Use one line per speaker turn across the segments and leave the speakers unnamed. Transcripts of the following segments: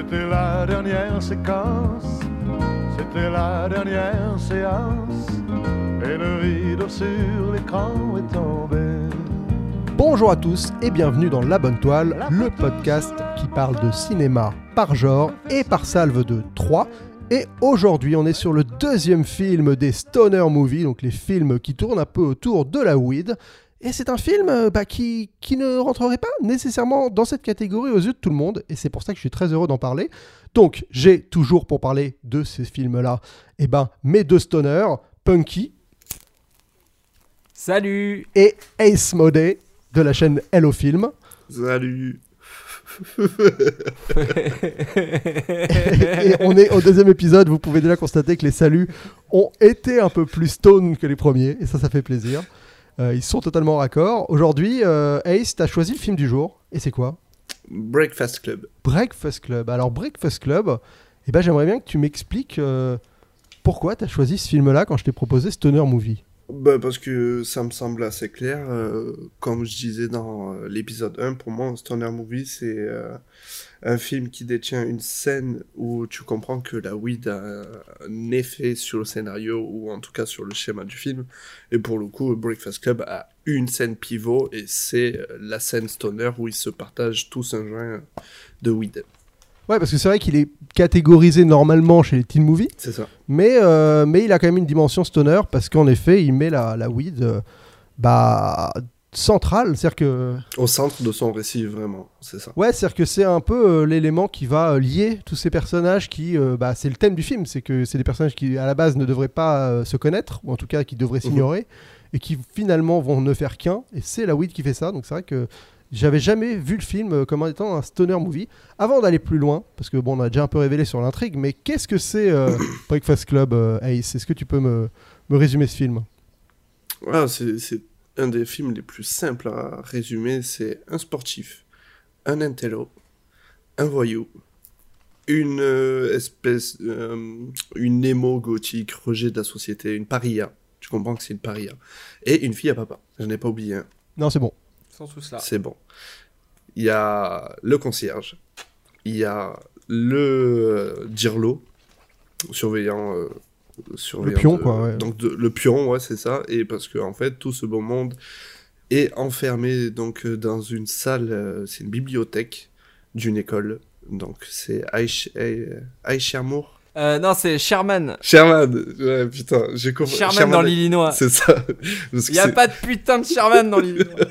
C'était la dernière séquence, c'était la dernière séance, et le rideau sur l'écran est tombé.
Bonjour à tous et bienvenue dans La Bonne Toile, le podcast qui parle de cinéma par genre et par salve de 3. Et aujourd'hui, on est sur le deuxième film des Stoner Movies, donc les films qui tournent un peu autour de la weed. Et c'est un film euh, bah, qui, qui ne rentrerait pas nécessairement dans cette catégorie aux yeux de tout le monde, et c'est pour ça que je suis très heureux d'en parler. Donc, j'ai toujours pour parler de ces films-là, eh ben, mes deux stoners, Punky
Salut
et Ace Modé de la chaîne Hello Film.
Salut
et on est au deuxième épisode, vous pouvez déjà constater que les saluts ont été un peu plus stone que les premiers, et ça, ça fait plaisir. Euh, ils sont totalement raccord. Aujourd'hui, euh, Ace, t'as choisi le film du jour, et c'est quoi
Breakfast Club.
Breakfast Club. Alors, Breakfast Club, eh ben, j'aimerais bien que tu m'expliques euh, pourquoi t'as choisi ce film-là quand je t'ai proposé Stoner Movie.
Bah, parce que ça me semble assez clair. euh, comme je disais dans euh, l'épisode 1, pour moi, un Stoner Movie, c'est euh, un film qui détient une scène où tu comprends que la weed a un effet sur le scénario, ou en tout cas sur le schéma du film. Et pour le coup, Breakfast Club a une scène pivot, et c'est la scène Stoner où ils se partagent tous un joint de weed.
Ouais, parce que c'est vrai qu'il est catégorisé normalement chez les teen movies,
C'est ça.
mais, euh, mais il a quand même une dimension stoner, parce qu'en effet, il met la, la weed euh, bah, centrale. C'est-à-dire que
Au centre de son récit, vraiment. C'est ça.
Ouais, c'est-à-dire que c'est un peu euh, l'élément qui va lier tous ces personnages qui, bah, c'est le thème du film, c'est que c'est des personnages qui à la base ne devraient pas se connaître, ou en tout cas qui devraient s'ignorer, et qui finalement vont ne faire qu'un, et c'est la weed qui fait ça, donc c'est vrai que j'avais jamais vu le film euh, comme étant un stoner movie. Avant d'aller plus loin, parce que bon, on a déjà un peu révélé sur l'intrigue, mais qu'est-ce que c'est euh, Breakfast Club, euh, Ace? Est-ce que tu peux me, me résumer ce film?
Ah, c'est un des films les plus simples à résumer. C'est un sportif, un intello, un voyou, une euh, espèce, une émo gothique, rejet de la société, une paria. Tu comprends que c'est une paria. Et une fille à papa. Je n'ai pas oublié un.
Non, c'est bon.
Tous là.
C'est bon. Il y a le concierge. Il y a le euh, dirlo, surveillant. euh, surveillant
pion,
de-
quoi, ouais.
Donc de- le pion, ouais, c'est ça. Et parce que en fait, tout ce beau monde est enfermé donc euh, dans une salle. euh, c'est une bibliothèque d'une école. Donc c'est Aïch- Aï- Aïchamour.
Euh, non, c'est Sherman.
Sherman. Ouais, putain, j'ai compris.
Sherman, dans l'Illinois.
C'est ça.
Il y a pas de putain de Sherman dans l'Illinois.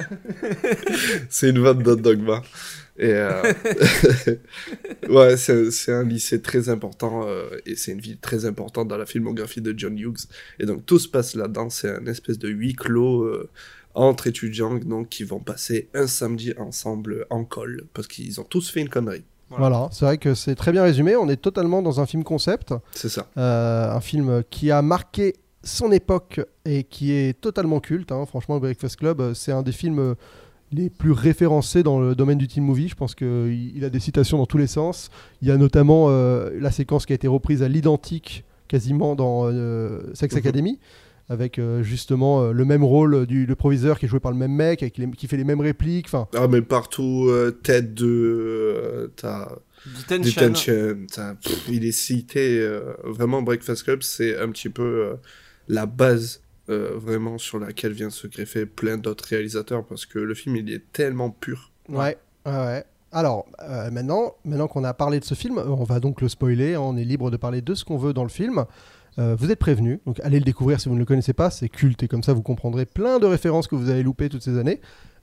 C'est une vanne d'un dogma. Et euh, ouais, c'est un lycée très important euh, et c'est une ville très importante dans la filmographie de John Hughes. Et donc tout se passe là-dedans. C'est un espèce de huis clos euh, entre étudiants donc qui vont passer un samedi ensemble en col parce qu'ils ont tous fait une connerie.
Voilà, c'est vrai que c'est très bien résumé. On est totalement dans un film concept.
C'est ça.
Euh, un film qui a marqué son époque et qui est totalement culte. hein. Franchement, Breakfast Club, euh, c'est un des films euh, les plus référencés dans le domaine du teen movie. Je pense qu'il il a des citations dans tous les sens. Il y a notamment euh, la séquence qui a été reprise à l'identique quasiment dans euh, Sex
Mhm.
Academy. Avec euh, justement euh, le même rôle du le proviseur qui est joué par le même mec, avec les- qui fait les mêmes répliques.
Ah mais partout euh, tête de euh, t'as
Detention.
Detention, t'as- pff, il est cité euh, vraiment Breakfast Club, c'est un petit peu euh, la base euh, vraiment sur laquelle vient se greffer plein d'autres réalisateurs parce que le film il est tellement pur.
Ouais, ouais, ouais. Alors, euh, maintenant, maintenant qu'on a parlé de ce film, on va donc le spoiler. hein, on est libre de parler de ce qu'on veut dans le film. Euh, vous êtes prévenus, donc allez le découvrir si vous ne le connaissez pas. C'est culte et comme ça vous comprendrez plein de références que vous avez loupées toutes ces années.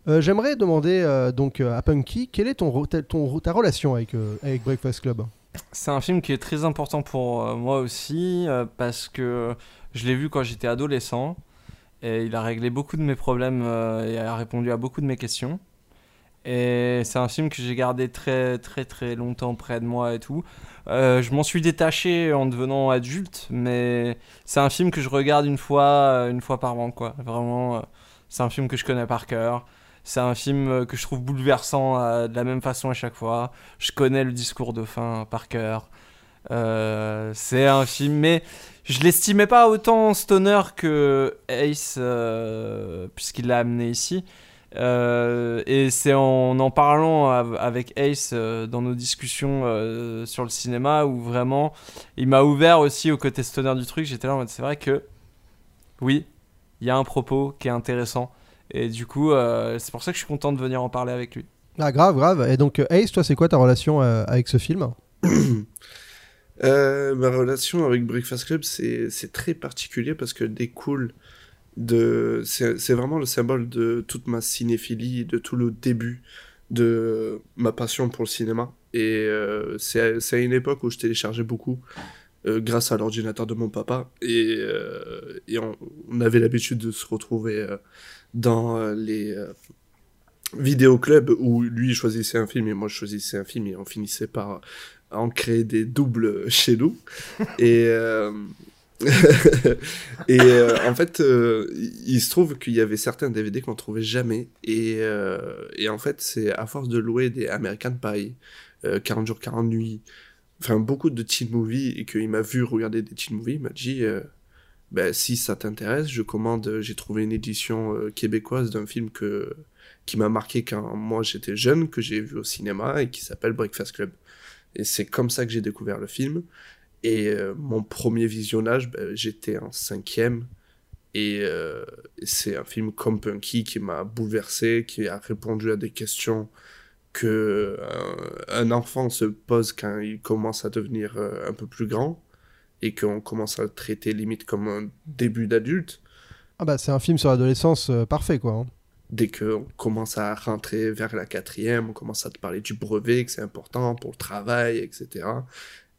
Euh, J'aimerais demander euh, donc à Punky, quelle est ton, ton- ta relation avec, avec Breakfast Club?
C'est un film qui est très important pour moi aussi parce que je l'ai vu quand j'étais adolescent et il a réglé beaucoup de mes problèmes et a répondu à beaucoup de mes questions. Et c'est un film que j'ai gardé très très très longtemps près de moi et tout. Euh, je m'en suis détaché en devenant adulte, mais c'est un film que je regarde une fois, euh, une fois par an, quoi. Vraiment, euh, c'est un film que je connais par cœur. C'est un film que je trouve bouleversant de la même façon à chaque fois. Je connais le discours de fin par cœur. C'est un film, mais je l'estimais pas autant stoner que Ace, puisqu'il l'a amené ici. Euh, et c'est en en parlant av- avec Ace euh, dans nos discussions euh, sur le cinéma où vraiment il m'a ouvert aussi au côté stoner du truc. J'étais là en mode c'est vrai que oui, il y a un propos qui est intéressant. Et du coup, euh, c'est pour ça que je suis content de venir en parler avec lui.
Ah, grave, grave. Et donc, Ace, toi, c'est quoi ta relation euh, avec ce film?
Euh, ma relation avec Breakfast Club, c'est c'est très particulier parce que découle de. C'est vraiment le symbole de toute ma cinéphilie, de tout le début de ma passion pour le cinéma. Et euh, c'est à une époque où je téléchargeais beaucoup euh, grâce à l'ordinateur de mon papa. Et, euh, et on, on avait l'habitude de se retrouver euh, dans les. vidéoclubs où lui choisissait un film et moi je choisissais un film et on finissait par en créer des doubles chez nous. et et euh, en fait, euh, il se trouve qu'il y avait certains DVD qu'on trouvait jamais. Et, euh, et en fait, c'est à force de louer des American Pie, euh, 40 jours, 40 nuits, enfin beaucoup de teen movies, et qu'il m'a vu regarder des teen movies, il m'a dit ben, si ça t'intéresse, je commande. J'ai trouvé une édition québécoise d'un film que, qui m'a marqué quand moi j'étais jeune, que j'ai vu au cinéma, et qui s'appelle Breakfast Club. Et c'est comme ça que j'ai découvert le film. Et euh, mon premier visionnage, ben, j'étais en cinquième. Et euh, c'est un film comme Punky qui m'a bouleversé, qui a répondu à des questions que euh, un enfant se pose quand il commence à devenir un peu plus grand et qu'on commence à le traiter limite comme un début d'adulte.
Ah, bah, c'est un film sur l'adolescence euh, parfait, quoi. hein.
Dès qu'on commence à rentrer vers la quatrième, on commence à te parler du brevet, que c'est important pour le travail, etc.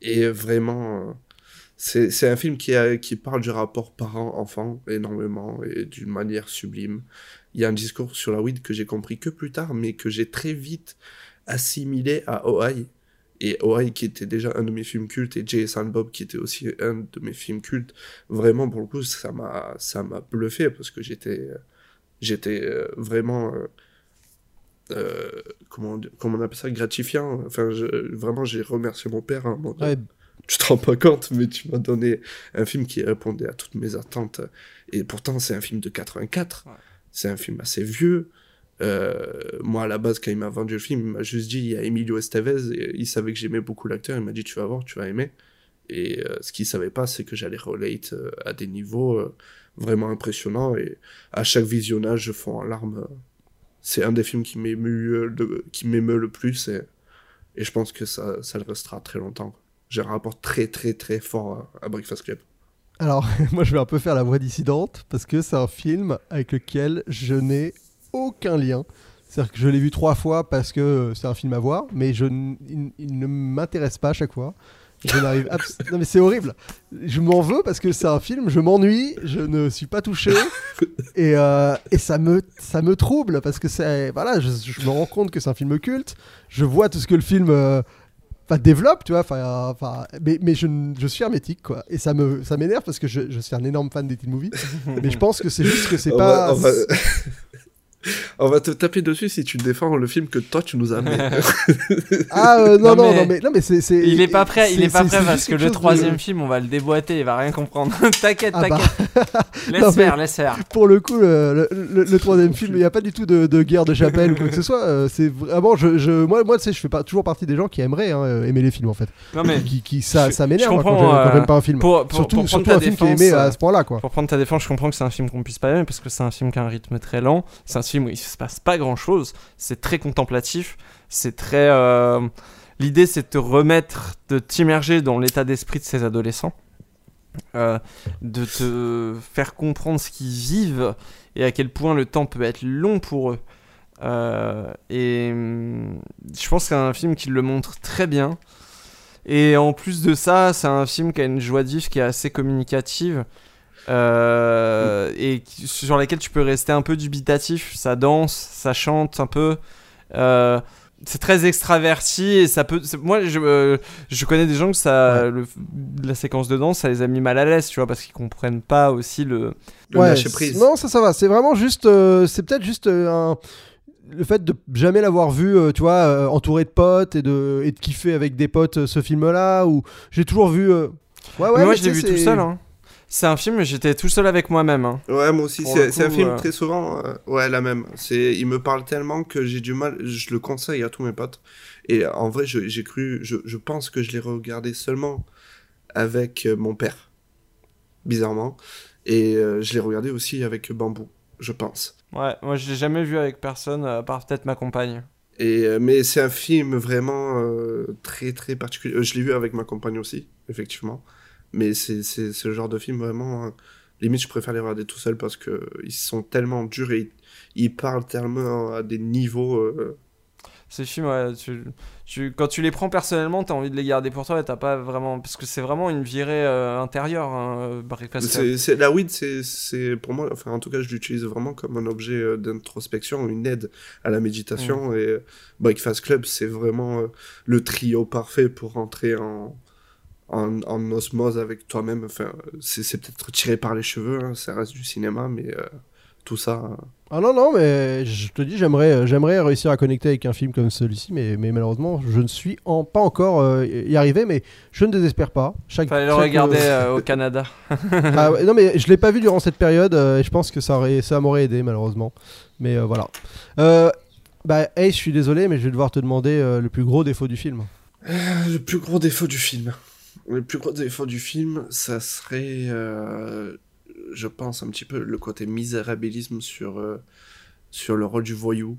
Et vraiment, euh, c'est un film qui, a, qui parle du rapport parent-enfant énormément et d'une manière sublime. Il y a un discours sur la weed que j'ai compris que plus tard, mais que j'ai très vite assimilé à Oi. Et Oi qui était déjà un de mes films cultes, et Jay et Bob qui était aussi un de mes films cultes. Vraiment, pour le coup, ça m'a bluffé parce que j'étais j'étais euh, vraiment euh, comment comment on appelle ça gratifiant. Enfin je- vraiment j'ai remercié mon père hein, mon-
Ouais,
tu te rends pas compte mais tu m'as donné un film qui répondait à toutes mes attentes. Et pourtant c'est un film de 84
Ouais.
c'est un film assez vieux. Euh, moi à la base quand il m'a vendu le film il m'a juste dit il y a Emilio Estevez et il savait que j'aimais beaucoup l'acteur. Il m'a dit tu vas voir tu vas aimer. Et euh, ce qu'il savait pas c'est que j'allais relate euh, à des niveaux euh, vraiment impressionnants. Et à chaque visionnage je fonds en larmes euh, c'est un des films qui m'émeut euh, le, plus et, je pense que ça, le restera très longtemps. J'ai un rapport très très très fort à, Breakfast Club.
Alors, moi, je vais un peu faire la voix dissidente parce que c'est un film avec lequel je n'ai aucun lien. C'est-à-dire que je l'ai vu trois fois parce que euh, c'est un film à voir, mais je il, il ne m'intéresse pas à chaque fois. Je n'arrive abs- Non mais c'est horrible. Je m'en veux parce que c'est un film, je m'ennuie, je ne suis pas touché et, euh, et ça me ça me trouble parce que c'est voilà, je, je me rends compte que c'est un film culte. Je vois tout ce que le film euh, développe, tu vois. Enfin, euh, mais, mais je, je suis hermétique quoi. Et ça me ça m'énerve parce que je, je suis un énorme fan des teen movies. mais je pense que c'est juste que c'est pas.
va, on, va... te taper dessus si tu défends le film que toi tu nous as mis.
Ah euh, non,
Non,
non,
mais-
non, mais non mais c'est c'est-
Il est pas prêt, il est pas prêt
c'est
parce que le
de-
troisième film, on va le déboîter, il va rien comprendre. t'inquiète,
Ah bah.
t'inquiète. Laisse
Non, mais-
faire, laisse faire.
pour le coup, le, le- le- le troisième film, il n'y a pas du tout de, de guerre de chapelle ou quoi que ce soit. euh, c'est vraiment, je, je- moi, moi, tu sais, je fais pas, toujours partie des gens qui aimeraient hein, euh, aimer les films en fait.
Non mais
Qui, qui ça,
Je-
ça m'énerve
je
moi, quand
euh,
j'aime pas un film.
pour, pour,
surtout
pour prendre
surtout
ta
un film qui est
défense,
aimé à
euh,
ce point-là.
Pour prendre ta défense, je comprends que c'est un film qu'on puisse pas aimer parce que c'est un film qui a un rythme très lent. C'est un film où il se passe pas grand chose. C'est très contemplatif. C'est très. euh, L'idée, c'est de te remettre, de t'immerger dans l'état d'esprit de ces adolescents. Euh, de te faire comprendre ce qu'ils vivent et à quel point le temps peut être long pour eux. Euh, et hum, je pense que c'est un film qui le montre très bien. Et en plus de ça, c'est un film qui a une joie de qui est assez communicative. Euh, et sur laquelle tu peux rester un peu dubitatif. Ça danse, ça chante un peu. euh, c'est très extraverti et ça peut. Moi, je, euh, je connais des gens que ça,
Ouais.
le- la séquence de danse, ça les a mis mal à l'aise, tu vois, parce qu'ils comprennent pas aussi le.
Le
Ouais,
lâcher prise.
Non, ça, ça va. C'est vraiment juste, c'est peut-être juste un. Le fait de jamais l'avoir vu, euh, tu vois, euh, entouré de potes et de, et de kiffer avec des potes euh, ce film-là, ou j'ai toujours vu. Ouais, ouais,
Mais moi,
mais
je l'ai vu tout seul. Hein. C'est un film, j'étais tout seul avec moi-même. hein.
Ouais, moi aussi, c'est un film
euh,
très souvent. euh, ouais, la même. C'est, il me parle tellement que j'ai du mal. Je le conseille à tous mes potes. Et en vrai, je- j'ai cru. Je, je pense que je l'ai regardé seulement avec euh, mon père, bizarrement. Et euh, je l'ai regardé aussi avec Bambou, je pense.
Ouais, moi je l'ai jamais vu avec personne, à part peut-être ma compagne.
Et, mais c'est un film vraiment très très particulier. Je l'ai vu avec ma compagne aussi, effectivement. Mais c'est le genre de film vraiment. euh, limite, je préfère les regarder tout seul parce que euh, ils sont tellement durs et ils, ils parlent tellement à des niveaux. euh,
Ces films, ouais, tu, tu- quand tu les prends personnellement, t'as envie de les garder pour toi et t'as pas vraiment. Parce que c'est vraiment une virée euh, intérieure, hein, Breakfast Club.
c'est la weed, c'est pour moi. Enfin, en tout cas, je l'utilise vraiment comme un objet euh, d'introspection, une aide à la méditation. Et euh, Breakfast Club, c'est vraiment euh, le trio parfait pour rentrer en en, en osmose avec toi-même. Enfin, c'est peut-être tiré par les cheveux, hein, ça reste du cinéma, mais euh, tout ça. euh,
Ah non, non, mais je te dis, j'aimerais, euh, j'aimerais réussir à connecter avec un film comme celui-ci, mais, mais malheureusement, je ne suis en, pas encore euh, y arrivé, mais je ne désespère pas. Chaque,
Fallait le
chaque,
regarder
euh,
euh, au Canada.
ah non, mais je l'ai pas vu durant cette période, euh, et je pense que ça, aurait, ça m'aurait aidé, malheureusement. Mais euh, voilà. Euh, bah, hey, je suis désolé, mais je vais devoir te demander euh, le plus gros défaut du film.
Le plus gros défaut du film. Le plus gros défaut du film, ça serait, euh, je pense, un petit peu le côté misérabilisme sur, euh, sur le rôle du voyou.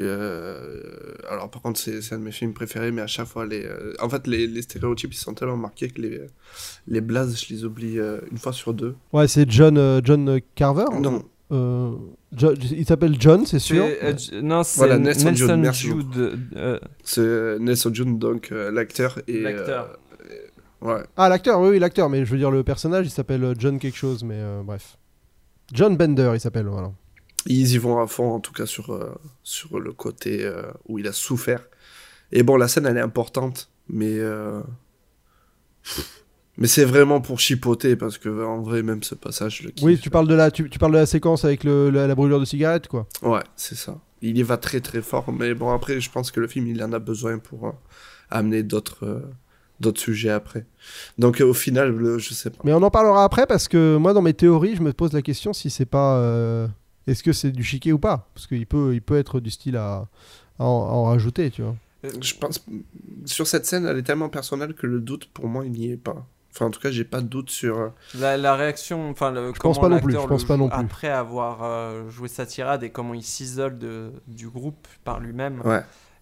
Euh, alors par contre c'est c'est un de mes films préférés mais à chaque fois les en fait les, les stéréotypes ils sont tellement marqués que les les blazes je les oublie une fois sur deux.
Ouais, c'est John, John Carver
non
Euh, Jo- Il s'appelle John, c'est sûr
euh, non, c'est
Voilà,
Nelson,
Nelson Jude, merci
Jude. euh,
c'est Nelson June donc euh, l'acteur et
L'acteur.
euh, ouais
Ah, l'acteur, oui, oui, l'acteur, mais je veux dire, le personnage, il s'appelle John quelque chose, mais euh, bref. John Bender, il s'appelle, voilà.
Ils y vont à fond, en tout cas, sur, euh, sur le côté euh, où il a souffert. Et bon, la scène, elle est importante, mais. euh, Mais c'est vraiment pour chipoter, parce que en vrai, même ce passage, je le.
Oui, tu parles de la, tu, tu parles de la séquence avec le, la, la brûlure de cigarette, quoi.
Ouais, c'est ça. Il y va très très fort, mais bon, après, je pense que le film, il en a besoin pour euh, amener d'autres. euh, d'autres sujets après. Donc euh, au final, le- je sais pas.
Mais on en parlera après parce que moi, dans mes théories, je me pose la question si c'est pas. Est-ce que c'est du chiquet ou pas? Parce qu'il peut, il peut être du style à, à en, à en rajouter, tu vois.
Je pense sur cette scène, elle est tellement personnelle que le doute pour moi, il n'y est pas. Enfin, en tout cas, j'ai pas de doute sur. euh,
La, la réaction, enfin, le,
Je pense
comment
pas non plus,
l'acteur
je pense pas non plus.
Après avoir euh, joué sa tirade et comment il s'isole de, du groupe par lui-même,
Ouais.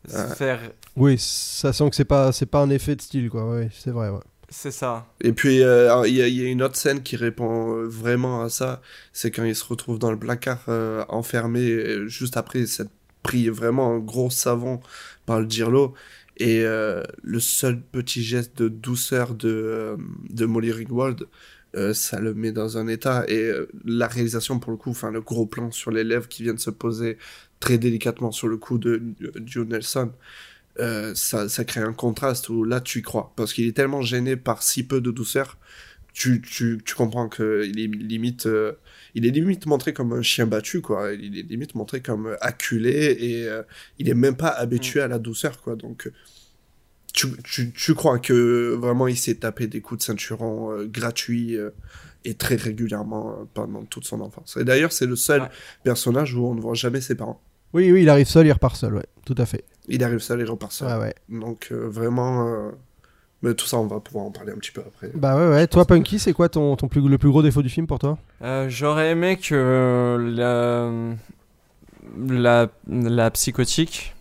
Ouais.
faire,
Oui, ça sent que c'est pas, c'est pas un effet de style, quoi. Ouais, c'est vrai, ouais.
c'est ça.
Et puis, euh, il y, y a une autre scène qui répond euh, vraiment à ça. C'est quand il se retrouve dans le placard euh, enfermé, euh, juste après s'être pris vraiment un gros savon par le Dirlo. Et euh, le seul petit geste de douceur de, euh, de Molly Ringwald, euh, ça le met dans un état. Et la réalisation, pour le coup, enfin, le gros plan sur les lèvres qui viennent se poser très délicatement sur le cou de Joe Nelson, ça, ça crée un contraste où là tu y crois. Parce qu'il est tellement gêné par si peu de douceur, tu, tu, tu comprends qu'il est limite, euh, il est limite montré comme un chien battu, quoi. Il est limite montré comme acculé et euh, il est même pas habitué à la douceur, quoi. Donc tu, tu, tu crois que vraiment il s'est tapé des coups de ceinturon euh, gratuits euh, et très régulièrement euh, pendant toute son enfance. Et d'ailleurs, c'est le seul
Ouais.
personnage où on ne voit jamais ses parents.
Oui, oui, il arrive seul, il repart seul, ouais, tout à fait.
Il arrive seul et repart seul.
Ouais, ouais.
Donc euh, vraiment, euh, mais tout ça, on va pouvoir en parler un petit peu après.
Bah ouais, ouais. Toi, Punky, c'est quoi ton, ton plus, le plus gros défaut du film pour toi?
Euh, J'aurais aimé que la, la, la psychotique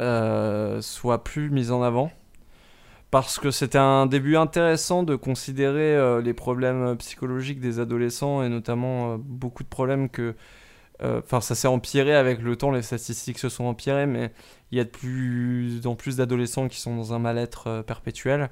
euh, soit plus mise en avant. Parce que c'était un début intéressant de considérer euh, les problèmes psychologiques des adolescents et notamment euh, beaucoup de problèmes que. Euh, Enfin, ça s'est empiré avec le temps, les statistiques se sont empirées, mais il y a de plus en plus d'adolescents qui sont dans un mal-être euh, perpétuel.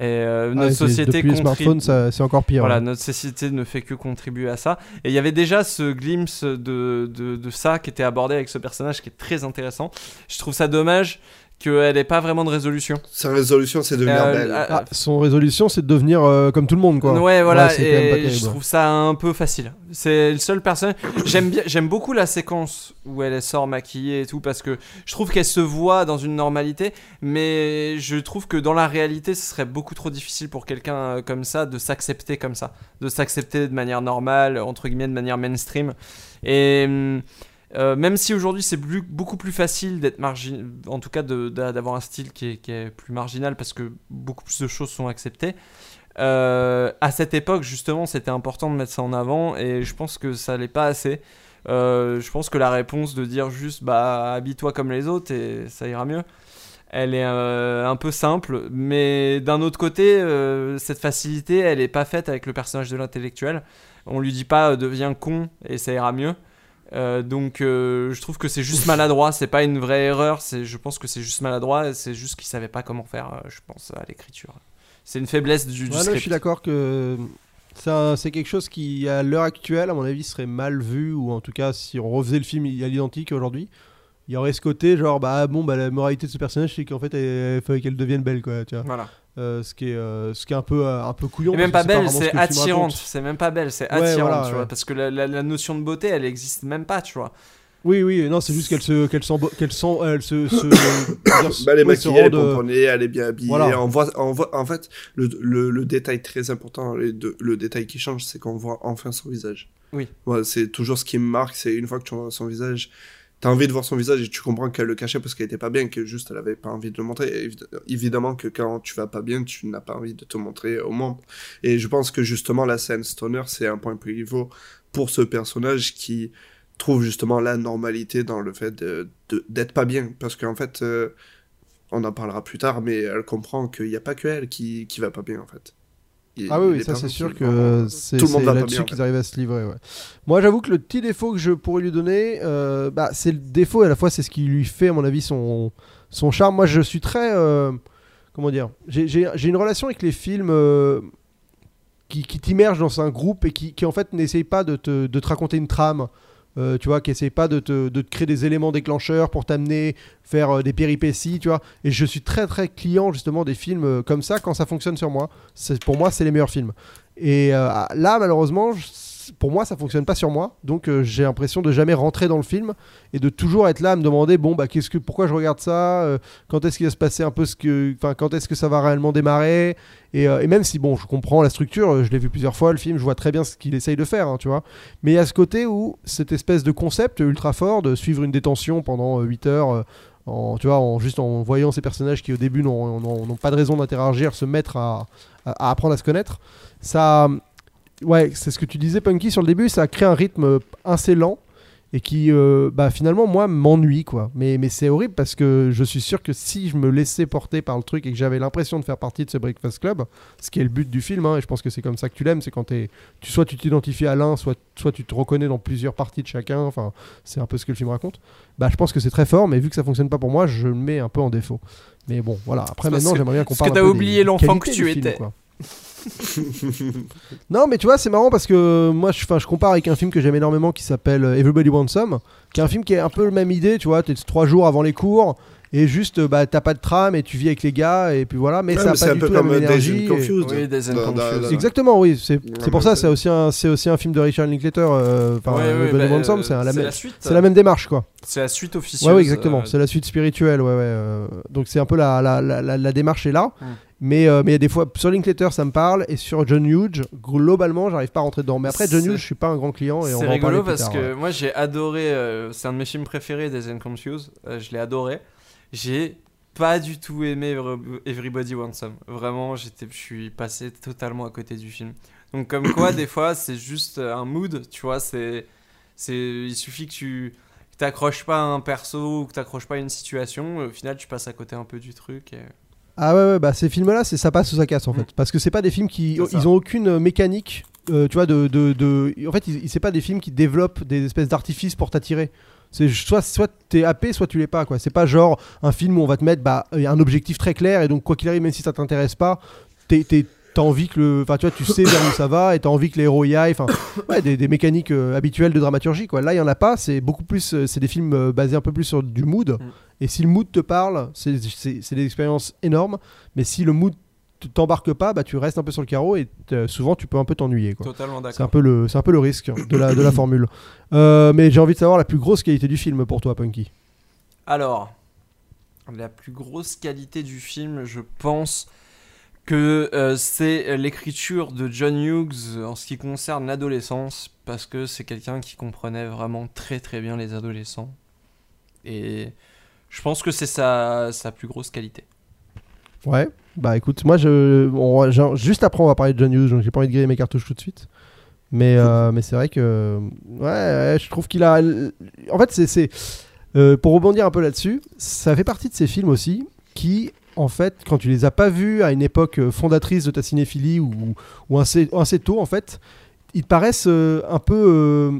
Et euh,
Ah,
notre
c'est-
société
Depuis
contribue-
c'est encore pire.
voilà,
ouais.
notre société ne fait que contribuer à ça. Et il y avait déjà ce glimpse de, de, de ça qui était abordé avec ce personnage qui est très intéressant. Je trouve ça dommage qu'elle n'ait pas vraiment de résolution.
Sa résolution, c'est de devenir
Euh,
belle.
ah,
Ah, son résolution, c'est de devenir euh, comme tout le monde, quoi.
Ouais, voilà, et je trouve ça un peu facile. C'est le seul personnage. J'aime bien, j'aime beaucoup la séquence où elle sort maquillée et tout parce que je trouve qu'elle se voit dans une normalité, mais je trouve que dans la réalité, ce serait beaucoup trop difficile pour quelqu'un euh, comme ça de s'accepter comme ça, de s'accepter de manière normale, entre guillemets, de manière mainstream. Et hum, euh, même si aujourd'hui c'est beaucoup plus facile d'être en tout cas d'avoir un style qui est, plus marginal parce que beaucoup plus de choses sont acceptées. Euh, à cette époque, justement, c'était important de mettre ça en avant et je pense que ça l'est pas assez. Euh, je pense que la réponse de dire juste bah habille-toi comme les autres et ça ira mieux, elle est un peu simple. Mais d'un autre côté, cette facilité, elle est pas faite avec le personnage de l'intellectuel. On lui dit pas deviens con et ça ira mieux. Euh, donc euh, je trouve que c'est juste maladroit, c'est pas une vraie erreur, c'est je pense que c'est juste maladroit, c'est juste qu'il savait pas comment faire, euh, je pense à l'écriture. C'est une faiblesse du, du
Ouais, non, je
script.
suis d'accord que c'est quelque chose qui, à l'heure actuelle, à mon avis, serait mal vu, ou en tout cas, si on refaisait le film à l'identique aujourd'hui, il y aurait ce côté genre, bah bon, bah la moralité de ce personnage, c'est qu'en fait, il fallait qu'elle devienne belle, quoi, tu vois.
Voilà.
Euh, ce, qui est, euh, ce qui est un peu, euh, un peu couillon.
Et même pas belle,
ce
c'est
film
attirante. C'est même pas belle, c'est
Ouais,
attirante,
voilà,
tu vois.
ouais.
Parce que la, la- la notion de beauté, elle existe même pas, tu vois.
Oui, oui, non, c'est juste qu'elle se, qu'elle sent, qu'elle sent, elle se, se, dire,
Bah, elle est
ouais, se
maquillée, elle est pomponnée, elle est bien habillée.
Voilà.
On voit, on voit, en fait, le, le, le détail très important, le, le détail qui change, c'est qu'on voit enfin son visage.
Oui.
Ouais, c'est toujours ce qui me marque, c'est une fois que tu vois son visage, t'as envie de voir son visage et tu comprends qu'elle le cachait parce qu'elle était pas bien, que juste elle avait pas envie de le montrer. Et évi- évidemment que quand tu vas pas bien, tu n'as pas envie de te montrer au monde. Et je pense que justement la scène Stoner, c'est un point pivot pour ce personnage qui trouve justement la normalité dans le fait de- de- d'être pas bien. Parce qu'en fait, euh, on en parlera plus tard, mais elle comprend qu'il n'y a pas que elle qui, qui va pas bien en fait. Il-
Ah oui, oui, ça c'est sûr que c'est là-dessus qu'ils arrivent à se livrer. ouais. Moi, j'avoue que le petit défaut que je pourrais lui donner, euh, bah, c'est le défaut et à la fois c'est ce qui lui fait, à mon avis, son, son charme. Moi, je suis très. euh, comment dire J'ai j'ai- j'ai une relation avec les films euh, qui, qui t'immergent dans un groupe et qui, qui en fait n'essayent pas de te, de te raconter une trame. Euh, tu vois, qui essayent pas de te, de te créer des éléments déclencheurs pour t'amener faire euh, des péripéties, tu vois. Et je suis très très client justement des films euh, comme ça quand ça fonctionne sur moi. Pour moi, c'est les meilleurs films. Et euh, là, malheureusement, pour moi, ça fonctionne pas sur moi. Donc, euh, j'ai l'impression de jamais rentrer dans le film et de toujours être là à me demander bon, bah, qu'est-ce que, pourquoi je regarde ça euh, Quand est-ce qu'il va se passer un peu ce que, enfin, quand est-ce que ça va réellement démarrer et, euh, même si bon, je comprends la structure, je l'ai vu plusieurs fois le film, je vois très bien ce qu'il essaye de faire, hein, tu vois. Mais il y a ce côté où cette espèce de concept ultra fort de suivre une détention pendant 8 heures. en, tu vois, en, juste en voyant ces personnages qui au début n'ont pas de raison d'interagir, se mettre à apprendre à se connaître, ça, ouais, c'est ce que tu disais, Punky, sur le début, ça crée un rythme assez lent et qui, euh, bah, finalement, moi, m'ennuie, quoi. Mais, mais c'est horrible parce que je suis sûr que si je me laissais porter par le truc et que j'avais l'impression de faire partie de ce Breakfast Club, ce qui est le but du film, hein, et je pense que c'est comme ça que tu l'aimes, c'est quand tu, soit tu t'identifies à l'un, soit, soit tu te reconnais dans plusieurs parties de chacun, enfin, c'est un peu ce que le film raconte. Bah, je pense que c'est très fort, mais vu que ça fonctionne pas pour moi, je le mets un peu en défaut. Mais bon, voilà. Après, maintenant, j'aimerais bien qu'on
parce que
parle.
t'as oublié l'enfant que tu
film,
étais.
quoi. Non, mais tu vois, c'est marrant parce que moi, je, compare avec un film que j'aime énormément qui s'appelle euh, Everybody Wants Some, qui est un film qui est un peu la même idée, tu vois, t'es trois jours avant les cours et juste, euh, bah, t'as pas de tram et tu vis avec les gars et puis voilà, mais
Ouais,
ça a
mais c'est
pas
un
du
peu
tout la
comme
même
Days
énergie.
and
et-
Confused.
Oui, Days and
Exactement, oui, c'est
Ouais,
c'est pour ça,
c'est-
aussi, un- c'est aussi un film de Richard Linklater, euh, enfin,
Ouais, ouais,
Everybody
bah,
Wants Some,
euh,
c'est un- la, même-
la suite.
c'est la même démarche, quoi.
C'est la suite officieuse.
Ouais, ouais, exactement.
euh,
C'est la suite spirituelle, ouais, ouais. euh, donc c'est un peu la, la, la, la- la démarche est là.
Mm.
Mais euh, mais il y a des fois, sur Linklater, ça me parle, et sur John Hughes, globalement, j'arrive pas à rentrer dedans. Mais après, John Hughes, je suis pas un grand client, et
C'est rigolo
plus
parce
tard,
que
ouais.
moi j'ai adoré, euh, c'est un de mes films préférés, Days and Confused, euh, je l'ai adoré. J'ai pas du tout aimé Every- Everybody Wants Some. Vraiment, je suis passé totalement à côté du film. Donc comme quoi, des fois, c'est juste un mood, tu vois, c'est, il suffit que tu t'accroches pas à un perso ou que t'accroches pas à une situation, au final tu passes à côté un peu du truc. et-
Ah ouais, ouais, bah ces films-là, c'est ça passe ou ça casse en
Mm.
fait. Parce que c'est pas des films qui. Ils ont aucune euh, mécanique, euh, tu vois, de. de, de- En fait, ils- c'est pas des films qui développent des espèces d'artifices pour t'attirer. C'est soit, soit t'es happé, soit tu l'es pas, quoi. C'est pas genre un film où on va te mettre bah, un objectif très clair et donc, quoi qu'il arrive, même si ça t'intéresse pas, t'es. T'as envie que le. Enfin, tu vois, tu sais vers où ça va et t'as envie que les héros y aillent. Enfin, ouais, des, des mécaniques euh, habituelles de dramaturgie, quoi. Là, il y en a pas. C'est beaucoup plus. euh, c'est des films euh, basés un peu plus sur du mood.
Mm.
Et si le mood te parle, c'est des expériences énormes. Mais si le mood t'embarque pas, bah, tu restes un peu sur le carreau et souvent, tu peux un peu t'ennuyer, C'est un peu le, c'est un peu le risque de la, de la formule. Euh, mais j'ai envie de savoir la plus grosse qualité du film pour toi, Punky.
Alors, la plus grosse qualité du film, je pense que euh, c'est l'écriture de John Hughes en ce qui concerne l'adolescence, parce que c'est quelqu'un qui comprenait vraiment très très bien les adolescents. Et je pense que c'est sa, sa plus grosse qualité.
Ouais, bah écoute, moi, je, on- juste après, on va parler de John Hughes, donc j'ai pas envie de griller mes cartouches tout de suite. Mais, euh, mais c'est vrai que, ouais, ouais, je trouve qu'il a. En fait, c'est. c'est- euh, pour rebondir un peu là-dessus, ça fait partie de ces films aussi qui, en fait, quand tu les as pas vus à une époque euh, fondatrice de ta cinéphilie ou, ou assez, assez tôt, en fait, ils te paraissent euh, un peu euh,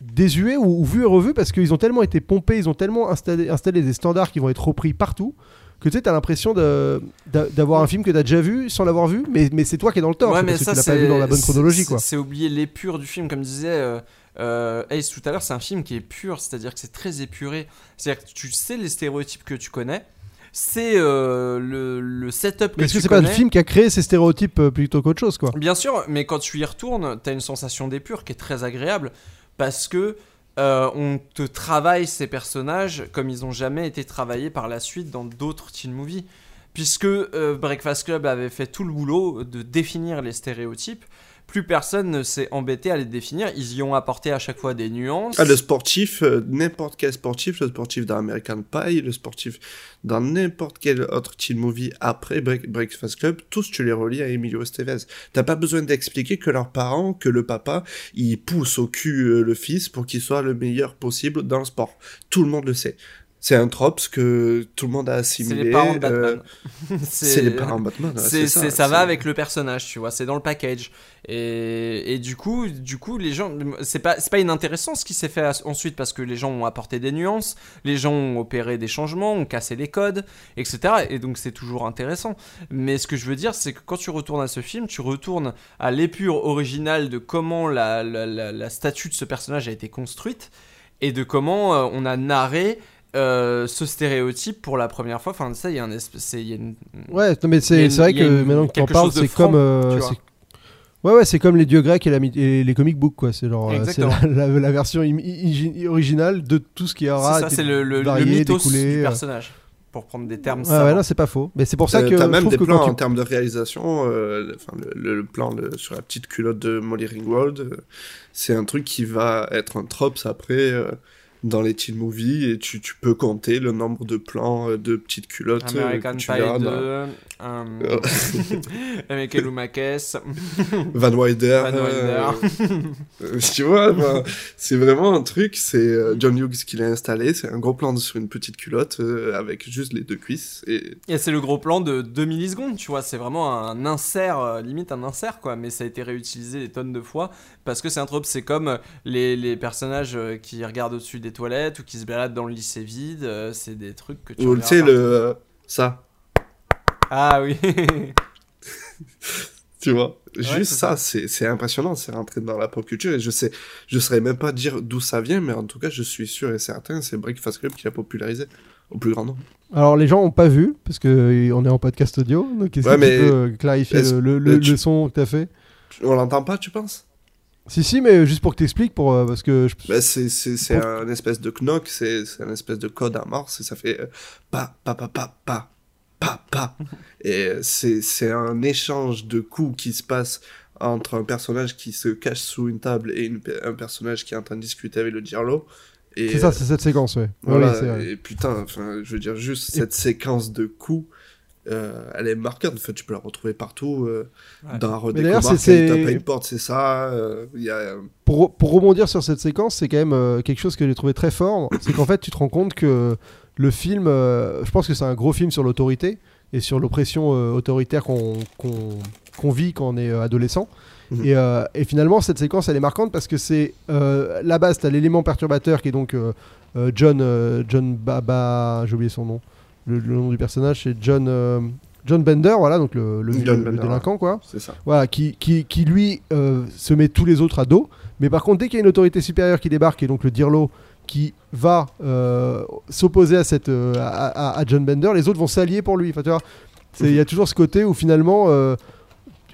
désuets ou, ou vus et revus parce qu'ils ont tellement été pompés, ils ont tellement installé, installé des standards qui vont être repris partout que tu sais, t'as l'impression d'avoir un film que t'as déjà vu sans l'avoir vu, mais, mais c'est toi qui es dans le tort,
Ouais, mais
parce que
ça,
tu l'as pas vu dans la bonne chronologie,
c'est-
quoi.
C'est oublier l'épure du film, comme disait euh, euh, Ace tout à l'heure, c'est un film qui est pur, c'est-à-dire que c'est très épuré. C'est-à-dire que tu sais les stéréotypes que tu connais, c'est euh, le, le setup que
Mais est-ce que c'est pas le film qui a créé ces stéréotypes euh, plutôt qu'autre chose, quoi
Bien sûr, mais quand tu y retournes, t'as une sensation d'épure qui est très agréable parce que euh, on te travaille ces personnages comme ils ont jamais été travaillés par la suite dans d'autres teen movies. Puisque euh, Breakfast Club avait fait tout le boulot de définir les stéréotypes, plus personne ne s'est embêté à les définir. Ils y ont apporté à chaque fois des nuances.
Ah, le sportif, euh, n'importe quel sportif, le sportif dans American Pie, le sportif dans n'importe quel autre teen movie après Break- Breakfast Club, tous tu les relis à Emilio Estevez. T'as pas besoin d'expliquer que leurs parents, que le papa, il pousse au cul euh, le fils pour qu'il soit le meilleur possible dans le sport. Tout le monde le sait. C'est un trope que tout le monde a
c'est
assimilé.
les parents de
euh,
Batman.
c'est les parents de Batman. ouais,
c'est
ça,
c'est- ça va
c'est-
avec le personnage, tu vois, c'est dans le package. Et, et du coup, du coup, les gens, c'est pas, c'est pas inintéressant ce qui s'est fait ensuite parce que les gens ont apporté des nuances, les gens ont opéré des changements, ont cassé les codes, etc. Et donc c'est toujours intéressant. Mais ce que je veux dire, c'est que quand tu retournes à ce film, tu retournes à l'épure originale de comment la, la, la- la statue de ce personnage a été construite et de comment euh, on a narré. Euh, ce stéréotype pour la première fois, enfin ça, il y a un espèce, c'est- il y a une,
Ouais, non, mais c'est vrai que
une-
maintenant que t'en
quelque
parles,
chose de
c'est
franc,
comme. euh,
tu
Ouais, ouais, c'est comme les dieux grecs et, la myth- et les comic books, quoi. C'est genre, euh, c'est la,
Exactement.
la- la version originale de tout ce qui aura
C'est ça,
été
c'est le, le, le
varié,
mythos
découlé,
du personnage. Pour prendre des termes
Ouais,
savants.
ouais, non, c'est pas faux. Mais c'est pour ça que
T'as même des
que
plans
quand
en
tu...
termes de réalisation, euh, le- enfin, le, le- le plan le- sur la petite culotte de Molly Ringwald, euh, c'est un truc qui va être un trope après euh, dans les teen movies et tu, tu peux compter le nombre de plans euh, de petites culottes euh,
American
que
Pie
tu verras
2,
dans
euh,
Euh.
American Lumakes,
Van Wilder.
Van
euh,
Wilder.
euh, tu vois, enfin, c'est vraiment un truc, c'est John Hughes qui l'a installé, c'est un gros plan sur une petite culotte euh, avec juste les deux cuisses et
Et c'est le gros plan de 2 millisecondes, tu vois, c'est vraiment un insert, limite un insert, quoi, mais ça a été réutilisé des tonnes de fois, parce que c'est un trope, c'est comme les, les personnages qui regardent au-dessus des toilettes, ou qui se baladent dans le lycée vide, euh, c'est des trucs que tu
ou tu sais le euh, ça.
Ah oui
Tu vois, juste ça, c'est c'est impressionnant, c'est rentré dans la pop culture et je sais, je saurais même pas dire d'où ça vient, mais en tout cas, je suis sûr et certain, c'est Breakfast Club qui l'a popularisé au plus grand nombre.
Alors les gens ont pas vu parce que euh, on est en podcast audio. Donc est-ce
Ouais,
que
mais
tu peux clarifier le, le, le-
mais tu-
le son que t'as fait?
On l'entend pas, tu penses?
Si si, mais juste pour que t'expliques pour euh, parce que je...
bah, C'est c'est- c'est
Pour-
un espèce de knock, c'est c'est un espèce de code à morse et ça fait euh, pa pa pa pa pa pa pa. Et euh, c'est c'est un échange de coups qui se passe entre un personnage qui se cache sous une table et une un personnage qui est en train de discuter avec le diarlo. Et,
c'est ça, c'est cette séquence, ouais.
Voilà,
oui,
et putain, enfin, je veux dire, juste
Et-
cette séquence de coups, euh, elle est marquante. En fait, tu peux la retrouver partout. Euh,
Ouais.
Dans Rodé
d'ailleurs, c'est-
porte, c'est ça. euh, Il y a...
Pour, pour rebondir sur cette séquence, c'est quand même euh, quelque chose que j'ai trouvé très fort. c'est qu'en fait, tu te rends compte que le film, euh, je pense que c'est un gros film sur l'autorité et sur l'oppression euh, autoritaire qu'on qu'on- qu'on vit quand on est euh, adolescent.
Mhm.
Et, euh, et finalement, cette séquence, elle est marquante parce que c'est euh, la base, t'as l'élément perturbateur qui est donc euh, euh, John, euh, John Baba, j'ai oublié son nom. Le, le nom du personnage, c'est John, euh, John Bender, voilà, donc le, le-
John
le- le
Bender,
délinquant, quoi.
C'est ça.
Voilà, qui, qui, qui lui euh, se met tous les autres à dos. Mais par contre, dès qu'il y a une autorité supérieure qui débarque, et donc le Dirlo qui va euh, s'opposer à, cette, euh, à, à- à John Bender, les autres vont s'allier pour lui. Enfin, tu vois, il y a toujours ce côté où finalement,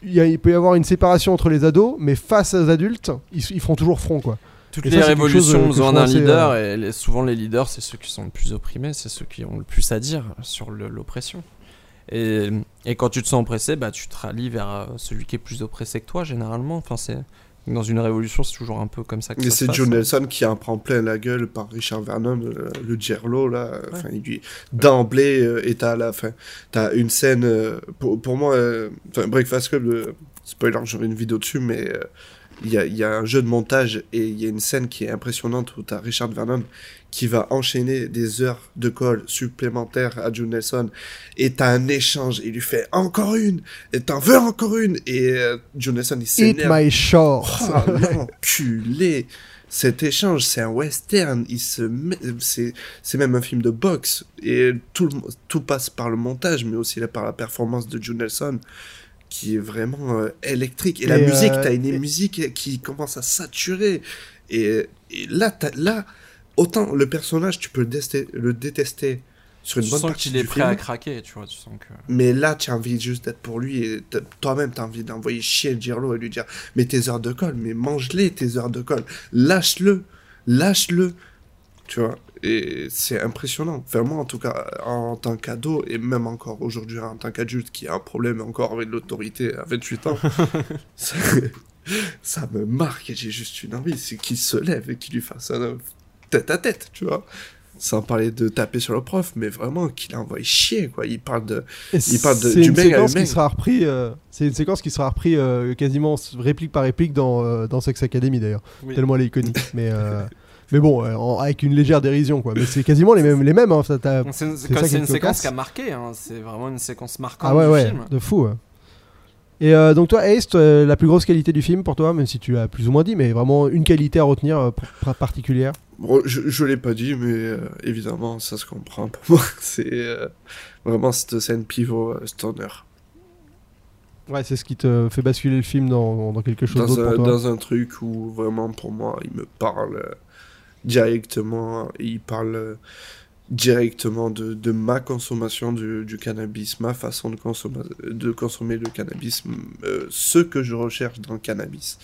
il peut y avoir une séparation entre les ados, mais face aux adultes, ils, ils feront toujours front, quoi.
Toutes
Et
les
ça,
révolutions
euh,
ont besoin d'un leader,
euh,
et les- souvent les leaders, c'est ceux qui sont le plus opprimés, c'est ceux qui ont le plus à dire sur l'oppression. Et, et quand tu te sens oppressé, bah, tu te rallies vers euh, celui qui est plus oppressé que toi, généralement. Enfin, c'est dans une révolution, c'est toujours un peu comme ça que se
c'est
passe.
Joe Nelson qui en prend plein la gueule par Richard Vernon, le, le Gerlo, là. Enfin, il lui, d'emblée, euh, et t'as la fin. T'as une scène, euh, pour, pour moi, euh, Breakfast Club, euh, spoiler, j'aurai une vidéo dessus, mais euh, il y, a, il y a un jeu de montage et il y a une scène qui est impressionnante où t'as Richard Vernon qui va enchaîner des heures de colle supplémentaires à Joe Nelson et t'as un échange, il lui fait encore une, et t'en veux encore une, et euh, Joe Nelson il
Eat
s'énerve.
my shorts.
Oh, l'enculé Cet échange, c'est un western. Il se met- c'est, même un film de boxe. Et tout, le- tout passe par le montage, mais aussi là, par la performance de Joe Nelson, qui est vraiment euh, électrique. Et, la
Et,
musique,
euh,
t'as une
et-
musique qui commence à saturer. Et, et là, t'as- là, autant le personnage, tu peux le, détester, le détester sur une
Tu
bonne
sens
partie
qu'il est
du
prêt
film.
à craquer, tu vois, tu sens que...
Mais là, tu as envie juste d'être pour lui et toi-même, tu as envie d'envoyer chier Girlo et lui dire Mais tes heures de colle, mais mange-les tes heures de colle. Lâche-le, lâche-le. Tu vois Et c'est impressionnant. Enfin, moi, en tout cas, en tant qu'ado, et même encore aujourd'hui, en tant qu'adulte qui a un problème encore avec l'autorité à 28 ans, ça, ça me marque et j'ai juste une envie c'est qu'il se lève et qu'il lui fasse un tête à tête, tu vois sans parler de taper sur le prof, mais vraiment qu'il a envoyé chier, quoi. Il parle de,
Et
Il parle de- du mec à
séquence
humain.
qui sera repris. euh, c'est une séquence qui sera repris euh, quasiment réplique par réplique dans, euh, dans Sex Academy d'ailleurs.
Oui.
Tellement elle est iconique. mais euh, mais bon, euh, en- avec une légère dérision quoi. Mais c'est quasiment les mêmes les mêmes. hein, ça, t'as-
C'est une,
C'est
quand
ça
c'est
qui est
une séquence qui a marqué, hein, c'est vraiment une séquence marquante
Ah ouais
du
ouais,
film.
de fou. ouais. Et euh, donc toi, Ace, toi, la plus grosse qualité du film pour toi, même si tu l'as plus ou moins dit, mais vraiment une qualité à retenir euh, par- particulière?
Bon, je, je l'ai pas dit, mais euh, évidemment, ça se comprend pour moi. C'est euh, vraiment cette scène pivot euh, stoner.
Ouais, c'est ce qui te fait basculer le film dans, dans quelque chose
Dans
d'autre
un,
pour toi.
dans un truc où vraiment, pour moi, il me parle euh, directement. Il parle euh, directement de, de ma consommation du, du cannabis, ma façon de, consommer de consommer le cannabis, euh, ce que je recherche dans le cannabis.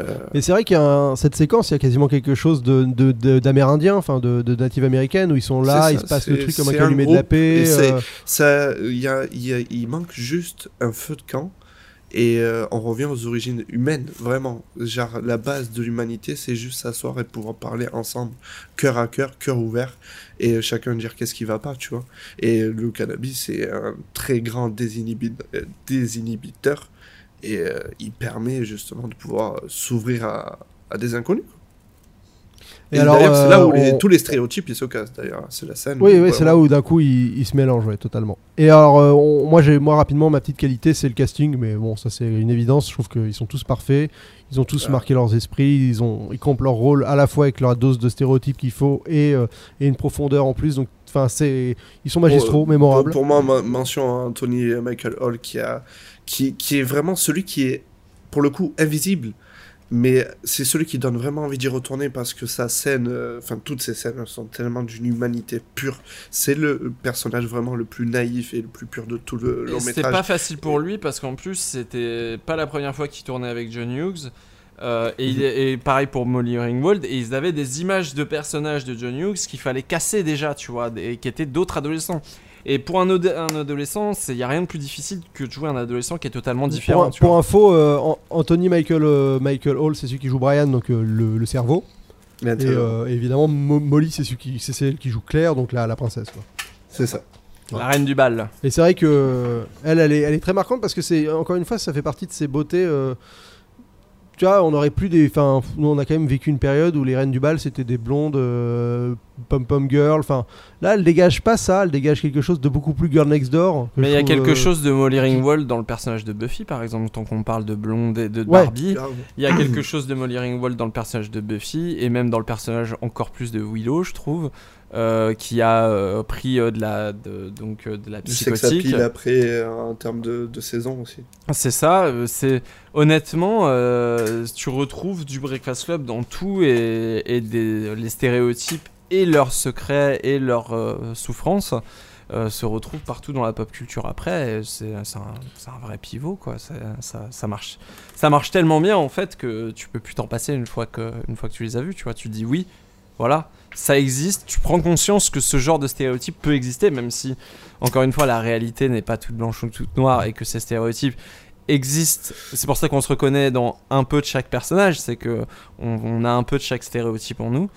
Euh,
Mais c'est vrai qu'il y a un- cette séquence, il y a quasiment quelque chose de, de- d'amérindien, enfin de, de native américaine, où ils sont là,
ça,
se passe le truc comme un calumet de la paix. euh,
Ça, y a, il y a- il manque juste un feu de camp et euh, on revient aux origines humaines, vraiment. Genre, la base de l'humanité, c'est juste s'asseoir et pouvoir parler ensemble, cœur à cœur, cœur ouvert, et chacun dire qu'est-ce qui va pas, tu vois. Et le cannabis, c'est un très grand désinhibi- euh, désinhibiteur et euh, il permet justement de pouvoir s'ouvrir à des inconnus.
Et
Et,
alors,
d'ailleurs, c'est là
euh,
où les-
on-
tous les stéréotypes ils se cassent, d'ailleurs. C'est la scène.
Oui, oui, c'est là où d'un coup il, il se mélange, ouais, totalement. Et alors, euh, on- moi, j'ai, moi, rapidement, ma petite qualité, c'est le casting, mais bon, ça c'est une évidence. Je trouve qu'ils sont tous parfaits. Ils ont tous marqué leurs esprits. Ils ont, ils campent leur rôle à la fois avec leur dose de stéréotypes qu'il faut et, euh, et une profondeur en plus. Donc, enfin, c'est, ils sont magistraux, mémorables.
Pour, pour moi, mention à Anthony Michael Hall qui, a, qui, qui est vraiment celui qui est, pour le coup, invisible. Mais c'est celui qui donne vraiment envie d'y retourner parce que sa scène, euh, enfin toutes ces scènes sont tellement d'une humanité pure. C'est le personnage vraiment le plus naïf et le plus pur de tout le
Et
long
C'était
métrage.
pas facile pour lui parce qu'en plus c'était pas la première fois qu'il tournait avec John Hughes. Euh, et, il est- et pareil pour Molly Ringwald, et ils avaient des images de personnages de John Hughes qu'il fallait casser déjà, tu vois, et qui étaient d'autres adolescents. Et pour un, adolescent, il n'y a rien de plus difficile que de jouer un adolescent qui est totalement différent.
Pour,
tu
pour
vois.
info, euh, An- Anthony Michael, euh, Michael Hall, c'est celui qui joue Brian, donc euh, le, le cerveau. Et euh, évidemment, Mo- Molly, c'est celui qui, c'est celle qui joue Claire, donc la, la princesse.
C'est ça.
La reine du bal.
Et c'est vrai que elle, elle est, elle est très marquante parce que c'est encore une fois, ça fait partie de ses beautés. Tu vois, on aurait plus des. Enfin, nous, on a quand même vécu une période où les reines du bal c'était des blondes euh, pom-pom girl. Enfin, là, elle dégage pas ça, elle dégage quelque chose de beaucoup plus girl next door.
Mais il y a quelque
euh,
chose de Molly Ringwald dans le personnage de Buffy, par exemple, tant qu'on parle de blonde et de
Ouais.
Barbie.
Grave.
Il y a quelque chose de Molly Ringwald dans le personnage de Buffy et même dans le personnage encore plus de Willow, je trouve, euh, qui a euh, pris euh, de la de, donc de la
Du sex
psychotique.
après en termes de, de saison aussi.
C'est ça. C'est honnêtement, tu retrouves du Breakfast Club dans tout et, et des, les stéréotypes et leurs secrets et leurs souffrances. se retrouvent partout dans la pop culture après c'est un, un vrai pivot quoi ça, ça marche ça marche tellement bien en fait que tu peux plus t'en passer une fois que une fois que tu les as vus tu vois tu dis oui voilà ça existe tu prends conscience que ce genre de stéréotype peut exister même si encore une fois la réalité n'est pas toute blanche ou toute noire et que ces stéréotypes existent c'est pour ça qu'on se reconnaît dans un peu de chaque personnage c'est que on, on a un peu de chaque stéréotype en nous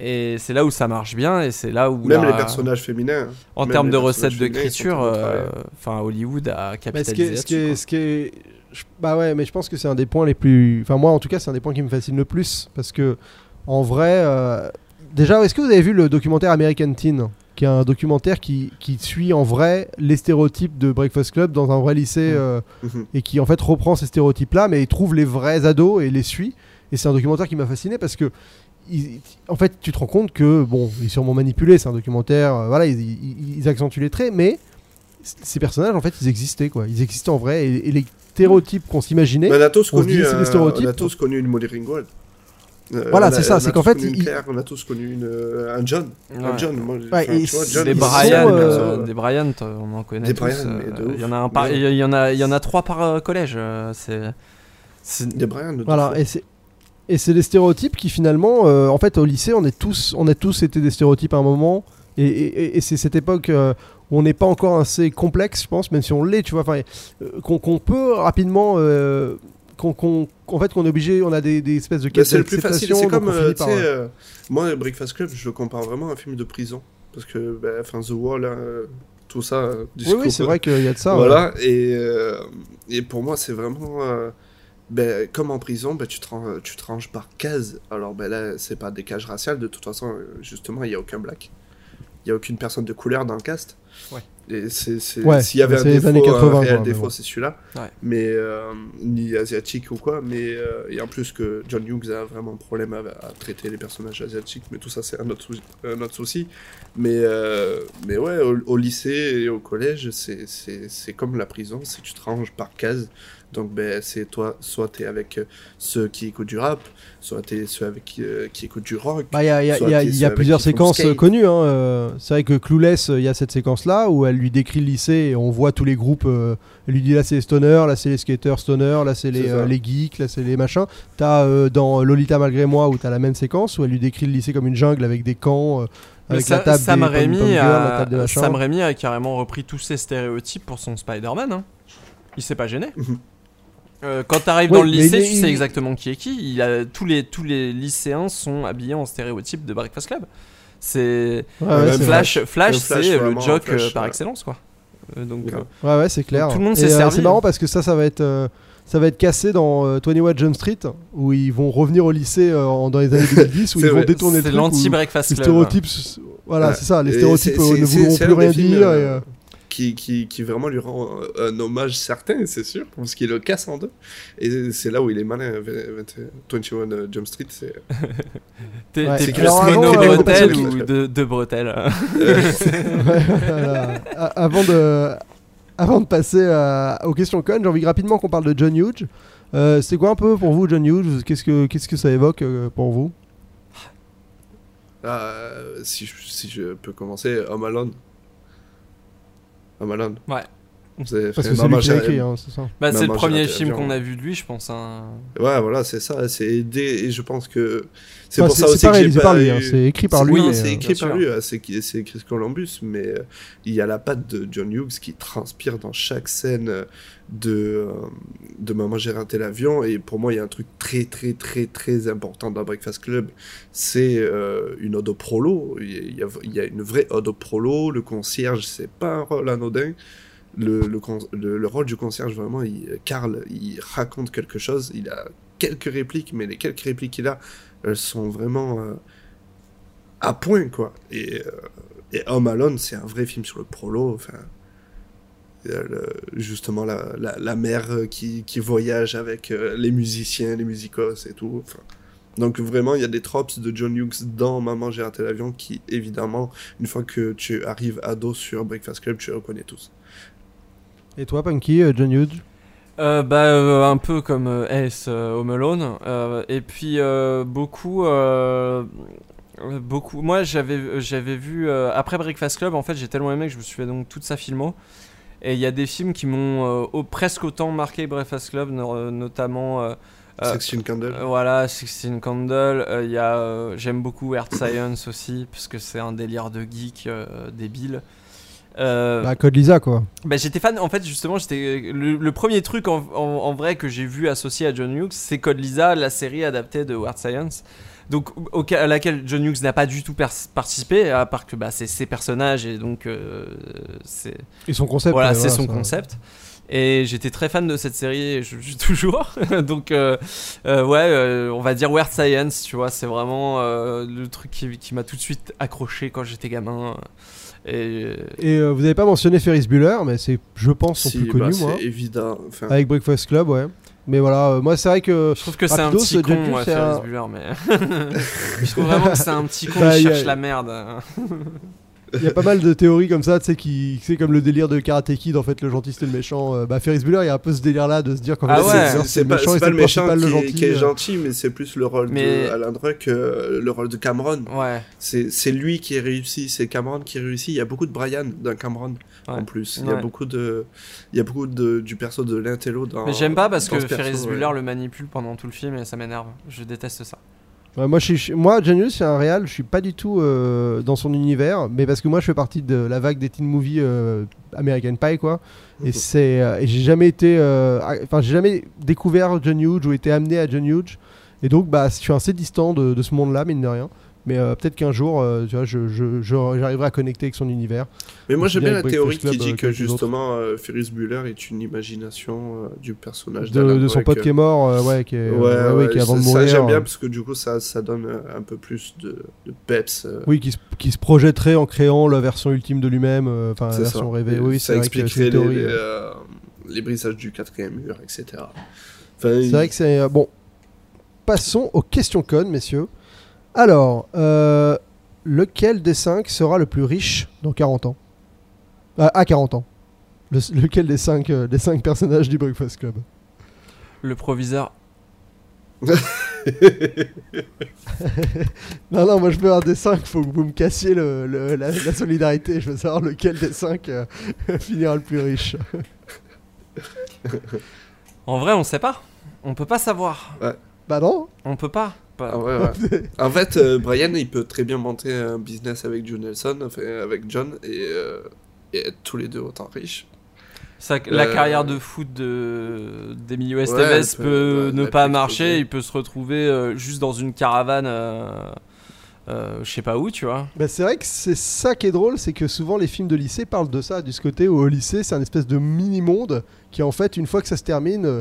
et c'est là où ça marche bien et c'est là où
Même
la-
les personnages féminins. hein.
en termes de recettes d'écriture, euh, enfin Hollywood a
Bah,
capitalisé
ce qui est, ce qui est- je- bah ouais, mais je pense que c'est un des points les plus. Enfin, moi, en tout cas, c'est un des points qui me fascine le plus parce que, en vrai, euh, déjà, est-ce que vous avez vu le documentaire American Teen, qui est un documentaire qui, qui suit en vrai les stéréotypes de Breakfast Club dans un vrai lycée
Mm.
euh,
Mhm.
et qui en fait reprend ces stéréotypes-là, mais il trouve les vrais ados et les suit. Et c'est un documentaire qui m'a fasciné parce que, il- en fait, tu te rends compte que, bon, il est sûrement manipulé, c'est un documentaire, euh, voilà, ils, ils- ils accentuent les traits, mais ces personnages, en fait, ils existaient, quoi. Ils existaient en vrai, et, et les stéréotypes qu'on s'imaginait.
On a tous connu, un- on a tous connu une Molly Ringwald. Euh,
Voilà, c'est ça,
on a
c'est qu'en
tous
fait,
connu une
il-
Claire, on a tous connu une, euh, un John. Un
Ouais.
John, moi,
Ouais,
enfin,
et
tu vois,
c'est-
John,
Des Brian,
sont,
euh, des Bryant, on en connaît
Des
tous. Euh,
de
Il y en a un par-
Mais-
il y en a, il y en a trois par euh, collège. c'est,
Des Brian, de
Voilà, et c'est. Et c'est des stéréotypes qui finalement, euh, en fait, au lycée, on est tous, on a tous été des stéréotypes à un moment, et, et- et c'est cette époque euh, où on n'est pas encore assez complexe, je pense, même si on l'est, tu vois, euh, qu'on qu'on peut rapidement, euh, qu'on, qu'on- en fait, qu'on est obligé, on a des, des espèces de
Bah, c'est le plus facile. C'est comme, euh,
par, euh,
moi, Breakfast Club, je le compare vraiment à un film de prison. Parce que, bah, enfin, The Wall, hein, euh, tout ça. euh,
Oui, oui, c'est vrai qu'il y a de ça. ouais.
Voilà, et, euh, et pour moi, c'est vraiment. euh, ben, comme en prison, ben, tu, te tu te ranges par cases. Alors ben, là, c'est pas des cages raciales, de toute façon, justement, il n'y a aucun black. Il n'y a aucune personne de couleur dans le cast.
Ouais.
C'est-
Ouais,
s'il y avait un défaut,
années 80,
un réel défaut, c'est celui-là.
Ouais.
Mais euh, ni asiatique ou quoi. Mais euh, et en plus que John Hughes a vraiment un problème à, à traiter les personnages asiatiques, mais tout ça c'est un autre, sou- un autre souci. Mais euh, mais ouais, au, au lycée et au collège, c'est c'est c'est comme la prison, c'est que tu te ranges par case. Donc ben c'est toi, soit t'es avec euh, ceux qui écoutent du rap, soit t'es ceux avec qui, euh, qui écoutent du rock.
Bah, Il y a, y a- y a- y a plusieurs séquences connues. hein, euh, C'est vrai que Clueless, il y a cette séquence-là où elle lui décrit le lycée et on voit tous les groupes. euh, elle lui dit là c'est les stoners, là c'est les skaters stoners, là c'est les, euh, les geeks, là c'est les machins. T'as euh, dans Lolita malgré moi où t'as la même séquence où elle lui décrit le lycée comme une jungle avec des camps, euh, avec la table
Sam
des
Raimi a,
table.
Sam Raimi a carrément repris tous ces stéréotypes pour son Spider-Man. hein. Il s'est pas gêné. Euh, quand t'arrives
Oui,
dans le lycée, tu sais exactement qui est qui. Il a, tous, les, tous les lycéens sont habillés en stéréotype de Breakfast Club. C'est
Ouais, ouais, c'est
Flash, c'est le joke
Flash,
euh, par
ouais.
excellence quoi. Euh, donc,
Ouais.
euh.
Ouais, ouais, c'est clair.
tout le monde
Et,
s'est
euh,
servi.
C'est marrant parce que ça, ça va être. euh, ça va être cassé dans euh, 21 Jump Street où ils vont revenir au lycée euh, en- dans les années 2010 où ils vont
vrai.
détourner le
c'est l'anti-Breakfast Club.
stéréotypes, voilà,
Ouais.
c'est ça. Les stéréotypes euh, ne
c'est
plus rien
films,
dire. et,
euh,
euh,
qui, qui, qui vraiment lui rend euh, un hommage certain, c'est sûr, parce qu'il le casse en deux. Et c'est là où il est malin, 20 21 Jump Street. C'est...
T'es
Ouais.
plus
euh,
parce
ou
que-
de, de bretelles
voilà. A- Avant de, avant de passer à- aux questions con, j'ai envie rapidement qu'on parle de John Hughes. Euh, c'est quoi un peu pour vous John Hughes? Qu'est-ce que qu'est-ce que ça évoque euh, pour vous?
Euh, si, je, si je peux commencer, Home Alone. Home Alone.
Ouais.
C'est,
Parce que c'est lui qui l'a
j'ai-
écrit, hein, c'est ça.
Bah, c'est le premier film qu'on a vu de lui, je pense. hein.
Ouais, voilà, c'est ça. C'est aidé, et je pense que c'est
Enfin,
pour ça aussi que j'ai pas
par lui, hein,
eu-
c'est écrit par lui.
Oui,
mais,
c'est
euh,
écrit par lui, c'est, Chris Columbus, mais euh, il y a la patte de John Hughes qui transpire dans chaque scène euh, de, euh, de Maman j'ai raté l'avion, et pour moi il y a un truc très très très très important dans Breakfast Club, c'est euh, une ode au prolo, il y, a, il y a- il y a une vraie ode au prolo, le concierge c'est pas un rôle anodin, le, le, le- le rôle du concierge vraiment, il, Carl, il raconte quelque chose, il a quelques répliques, mais les quelques répliques qu'il a, elles sont vraiment... euh, à point, quoi. Et, euh, et Home Alone, c'est un vrai film sur le prolo. Enfin, le- justement la, la, mère euh, qui, qui voyage avec euh, les musiciens, les musicos et tout. Enfin, donc vraiment, il y a des tropes de John Hughes dans Maman, j'ai raté l'avion qui, évidemment, une fois que tu arrives ado sur Breakfast Club, tu reconnais tous.
Et toi, Punky, euh, John Hughes
Euh, bah, euh, un peu comme euh, S euh, Home Alone. Euh, et puis euh, beaucoup, beaucoup. Moi, j'avais, j'avais vu euh, après Breakfast Club. En fait, j'ai tellement aimé que je me suis fait donc toute sa filmo. Et il y a des films qui m'ont euh, au- presque autant marqué Breakfast Club, no- notamment.
Sexy Candle.
euh, Voilà, Sixteen Candle. euh, Il y a, euh, j'aime beaucoup Earth Science aussi, parce que c'est un délire de geek euh, débile. Euh,
Bah, Code Lisa, quoi.
bah, j'étais fan, en fait, justement, j'étais le, le premier truc en, en- en vrai que j'ai vu associé à John Hughes, c'est Code Lisa, la série adaptée de Weird Science. Donc, au- à laquelle John Hughes n'a pas du tout participé, à part que bah, c'est ses personnages et donc euh, c'est
Et son concept.
voilà,
euh,
c'est son
ça-
concept. Et j'étais très fan de cette série, et je je suis toujours. Donc, euh, euh, ouais, euh, on va dire Weird Science, tu vois, c'est vraiment le truc qui, qui m'a tout de suite accroché quand j'étais gamin. Et
Et euh, vous avez pas mentionné Ferris Bueller, mais c'est, je pense, son
Si,
plus connu,
bah,
moi.
c'est évident. Enfin,
Avec Breakfast Club, ouais. Mais voilà, euh, moi, c'est vrai que.
Je trouve que c'est un petit
John
con, ouais, Ferris
un-
Bueller, mais. je trouve vraiment que c'est un petit con,
Bah, a-
cherche la merde.
Il y a pas mal de théories comme ça, tu sais, qui c'est comme le délire de Karate Kid, en fait, le gentil c'était le méchant. Euh, bah, Ferris Bueller, il y a un peu ce délire-là de se dire qu'en
Ah
fait,
ouais.
c'est- le
pas,
méchant
c'est pas
c'est
le méchant qui,
le
est-
gentil.
qui est
euh.
gentil, mais c'est plus le rôle
Mais-
de Alan Druck, euh, le rôle de Cameron.
Ouais.
C'est lui qui est réussi, c'est Cameron qui réussit. Il y a beaucoup de Brian dans Cameron en
Ouais.
plus. Il y a beaucoup de, il y a beaucoup de du perso de l'intello dans.
Mais j'aime pas parce que
perso,
Ferris
ouais.
Bueller le manipule pendant tout le film et ça m'énerve. Je déteste ça.
Ouais, moi, je suis- moi, John Hughes, c'est un réal, je suis pas du tout euh, dans son univers, mais parce que moi, je fais partie de la vague des teen movies euh, American Pie, quoi. Et c'est, euh, et j'ai jamais été, euh, enfin, j'ai jamais découvert John Hughes ou été amené à John Hughes. Et donc, bah, je suis assez distant de, de ce monde-là, mine de rien. Mais euh, peut-être qu'un jour, euh, tu vois, je, je- je- j'arriverai à connecter avec son univers.
Mais moi j'aime
bien
la théorie
Breakfast
qui
Club,
dit
euh,
que justement euh, Ferris Bueller est une imagination du personnage
De, de son pote qui est mort, ouais, qui est,
Ouais,
ouais, ouais,
ouais,
qui est avant
ça,
de
ça,
mourir.
j'aime bien parce que du coup ça, ça donne un peu plus de, de peps.
Oui, qui se, qui se projetterait en créant la version ultime de lui-même, enfin la version
ça.
rêvée.
Et
Oui,
ça
c'est vrai que c'est
expliquerait les, les, les brisages du quatrième mur, etc. Enfin,
C'est vrai que c'est. bon. Passons aux questions connes, messieurs. Alors, euh, lequel des cinq sera le plus riche dans 40 ans? Ah, À 40 ans. Le- lequel des cinq, euh, des cinq personnages du Breakfast Club?
Le proviseur.
Non, non, moi je veux un des cinq, faut que vous me cassiez le, le- la, la solidarité. Je veux savoir lequel des cinq euh, finira le plus riche.
En vrai, on sait pas. On peut pas savoir.
Bah non
On peut pas. Pas-
Ah ouais, ouais. en fait, euh, Brian, il peut très bien monter un business avec John Nelson, enfin, avec John, et, euh, et être tous les deux autant riches.
Ça- la
Euh,
carrière de foot de d'Emilio Estevez peut, ne pas marcher. Il peut se retrouver euh, juste dans une caravane, euh, euh, je sais pas où, tu vois.
Bah, c'est vrai que c'est ça qui est drôle, c'est que souvent les films de lycée parlent de ça, du ce côté où au lycée c'est un espèce de mini-monde qui en fait, une fois que ça se termine, euh,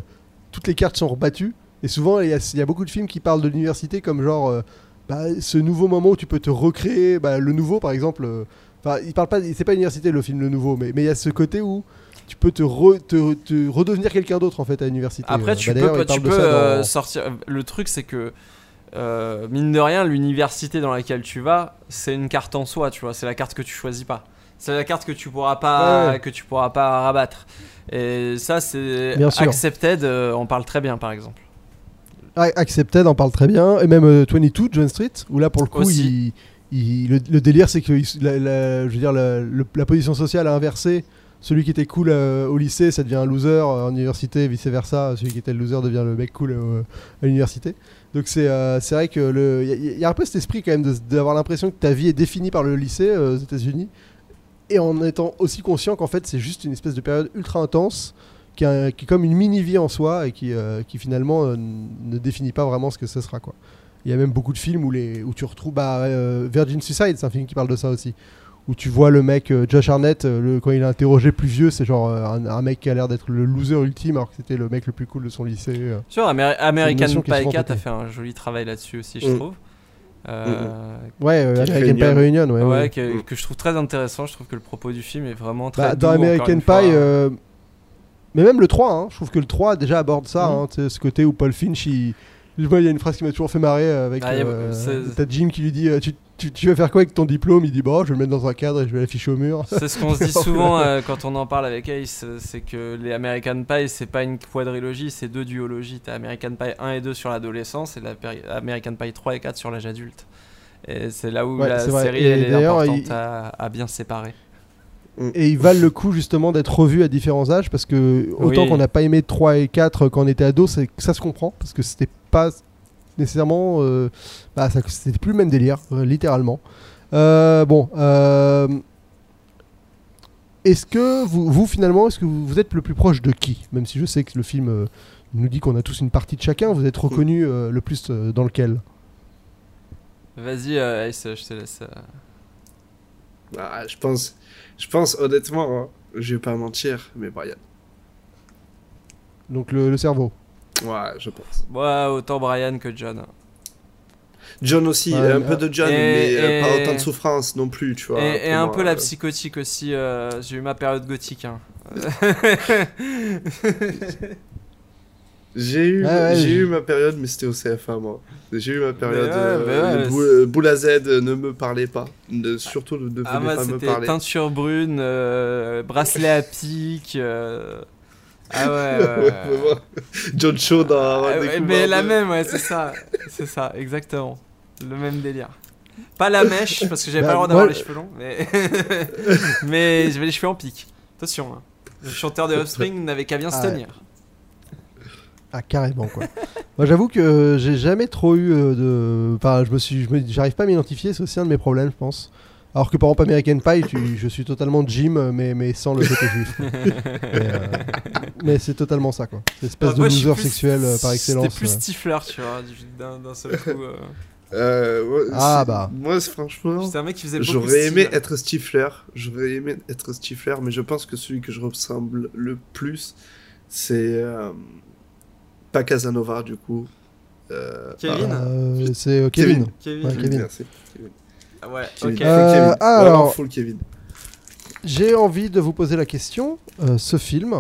toutes les cartes sont rebattues. Et souvent il y, a- il y a beaucoup de films qui parlent de l'université comme genre euh, bah, ce nouveau moment où tu peux te recréer, bah, le nouveau par exemple. euh, Enfin, il parle pas, c'est pas l'université le film le nouveau, mais mais il y a ce côté où tu peux te, re- te- te redevenir quelqu'un d'autre en fait à l'université.
Après,
Euh,
tu
bah,
peux, tu peux
dans-
sortir. Le truc, c'est que euh, mine de rien, l'université dans laquelle tu vas, c'est une carte en soi, tu vois. C'est la carte que tu choisis pas. C'est la carte que tu pourras pas,
Ouais,
que tu pourras pas rabattre. Et ça, c'est accepted. euh, on parle très bien, par exemple.
Accepted en parle très bien, et même euh, 22, John Street, où là pour le coup,
Aussi.
il, il- le, le délire c'est que il- la, la- je veux dire, la, position sociale a inversé. Celui qui était cool euh, au lycée, ça devient un loser euh, en université, vice versa. Celui qui était le loser devient le mec cool euh, à l'université. Donc c'est vrai que le- y, a- y a un peu cet esprit quand même d'avoir l'impression que ta vie est définie par le lycée aux États-Unis, et en étant aussi conscient qu'en fait c'est juste une espèce de période ultra intense qui, a- qui est comme une mini-vie en soi et qui, euh, qui finalement euh, ne définit pas vraiment ce que ce sera. Quoi. Il y a même beaucoup de films où, les, où tu retrouves bah, euh, Virgin Suicide, c'est un film qui parle de ça aussi. Où tu vois le mec, euh, Josh Arnett, le- quand il est interrogé plus vieux, c'est genre euh, un, un mec qui a l'air d'être le loser ultime alors que c'était le mec le plus cool de son lycée. euh.
Sur Amer- American Pie
souvent
4 a fait un joli travail là-dessus aussi, je
Mm.
trouve. Euh,
Ouais, euh, American Pie
Reunion.
Ouais.
ouais,
ouais.
que, que je trouve très intéressant. Je trouve que le propos du film est vraiment très
Bah,
doux,
dans American. Pie, euh, mais même le 3, hein, je trouve que le 3 déjà aborde ça,
Mhm.
hein, ce côté où Paul Finch, il, il y a une phrase qui m'a toujours fait marrer euh, avec
Ah,
euh, t'as Jim qui lui dit euh, tu, tu- tu vas faire quoi avec ton diplôme? Il dit bon, je vais le mettre dans un cadre et je vais l'afficher au mur.
C'est ce qu'on se dit souvent euh, quand on en parle avec Ace, c'est que les American Pie, c'est pas une quadrilogie, c'est deux duologies. T'as American Pie 1 et 2 sur l'adolescence et la American Pie 3 et 4 sur l'âge adulte. Et c'est là où
Ouais,
la série elle est importante
il-
à, à bien séparer.
Et ils valent le coup justement d'être revus à différents âges parce que autant
Oui.
qu'on n'a pas aimé 3 et 4 quand on était ado, ça se comprend parce que c'était pas nécessairement euh, bah, c'était plus le même délire euh, littéralement. Euh, bon, euh, est-ce que vous, vous, finalement, est-ce que vous, vous êtes le plus proche de qui? Même si je sais que le film euh, nous dit qu'on a tous une partie de chacun, vous êtes reconnu euh, le plus euh, dans lequel?
Vas-y, euh, Ace, je te laisse. euh.
Ah, je pense, je pense honnêtement, hein, je vais pas mentir, mais Brian.
Donc le, le cerveau.
Ouais, je pense.
Ouais, autant Brian que John.
John aussi,
Ouais,
un peu de John,
Et-
mais euh,
et-
pas autant de souffrance non plus, tu vois.
Et, un
moi,
peu la
euh,
psychotique aussi. euh, J'ai eu ma période gothique. hein.
J'ai eu,
ouais,
j'ai eu ma période, mais c'était au CFA, moi. J'ai eu ma période.
ouais,
euh,
bah ouais,
le boule, boule à Z euh, ne me parlait pas. Ne- surtout ne venez
Ah, moi,
pas me parler.
teinture brune, euh, bracelet à pic. euh, Ah ouais.
John Cho dans
Ah mais la même, ouais, c'est ça. C'est ça, exactement. Le même délire. Pas la mèche, parce que j'avais
Bah,
pas le droit d'avoir les cheveux longs, mais, mais j'avais les cheveux en pic. Attention, hein. le chanteur de Offspring n'avait qu'à bien se
Ah
tenir.
Ah carrément quoi. Moi j'avoue que j'ai jamais trop eu euh, de. Enfin je me suis, j'arrive pas à m'identifier, c'est aussi un de mes problèmes je pense. Alors que par exemple American Pie, tu- je suis totalement Jim euh, mais, mais sans le côté juif. mais euh, mais c'est totalement ça quoi. C'est espèce
Ah,
de
moi,
loser
plus-
sexuel euh, par excellence.
C'était plus
euh.
Stifler, tu vois, du- d'un d'un seul coup. euh.
Euh, ouais,
Ah, bah.
Moi, c'est- franchement.
Un mec qui faisait
J'aurais aimé
style.
être Stifler. J'aurais aimé être Stifler, mais je pense que celui que je ressemble le plus, c'est. euh, pas Casanova, du coup. Euh,
Kevin
Euh, c'est euh, Kevin.
Kevin.
Ouais, Kevin.
Merci.
Ah ouais,
Kevin. Kevin.
alors-
full Kevin.
J'ai envie de vous poser la question. euh, ce film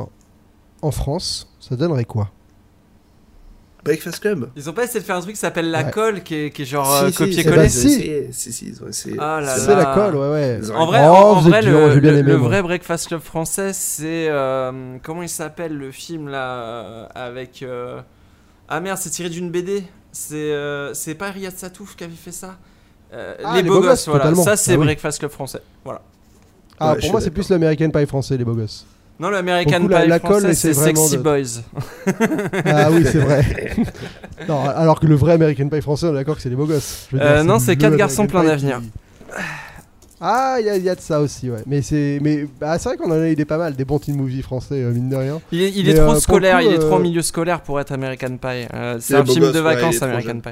en France, ça donnerait quoi?
Breakfast Club.
Ils ont pas essayé de faire un truc qui s'appelle la
Ouais.
colle, qui est, qui est genre
Si,
euh,
si,
copier-coller
si.
Si, si, ils ont essayé.
Ah
C'est
la colle, ouais ouais.
En vrai,
Oh,
en, vrai,
dur,
le,
aimé,
vrai Breakfast Club français, c'est euh, comment il s'appelle le film là euh, avec euh, ah merde, c'est tiré d'une BD. C'est euh, c'est pas Riyad Satouf qui avait fait ça. Euh,
Ah,
les, beaux gosses, voilà.
totalement.
Ça c'est
Ah oui.
Breakfast Club français. Voilà.
Ah,
Ouais,
pour moi, c'est plus l'American Pie français, les beaux gosses.
Non, le American
coup,
Pie
la
français, c'est Sexy
de-
Boys.
Ah oui, c'est vrai. non, alors que le vrai American Pie français, on est d'accord que c'est les beaux gosses. Je veux
Euh, non, c'est quatre garçons plein d'avenir.
Ah, il y, a- il y a de ça aussi, ouais. Mais c'est, mais bah, c'est vrai qu'on en a eu des pas mal, des bons teen movies français, euh, mine de rien.
Il est, il est
euh,
trop
le
scolaire,
coup,
il est trop en
euh,
milieu scolaire pour être American Pie. Euh, c'est un film
gosses,
de vacances American. Pie.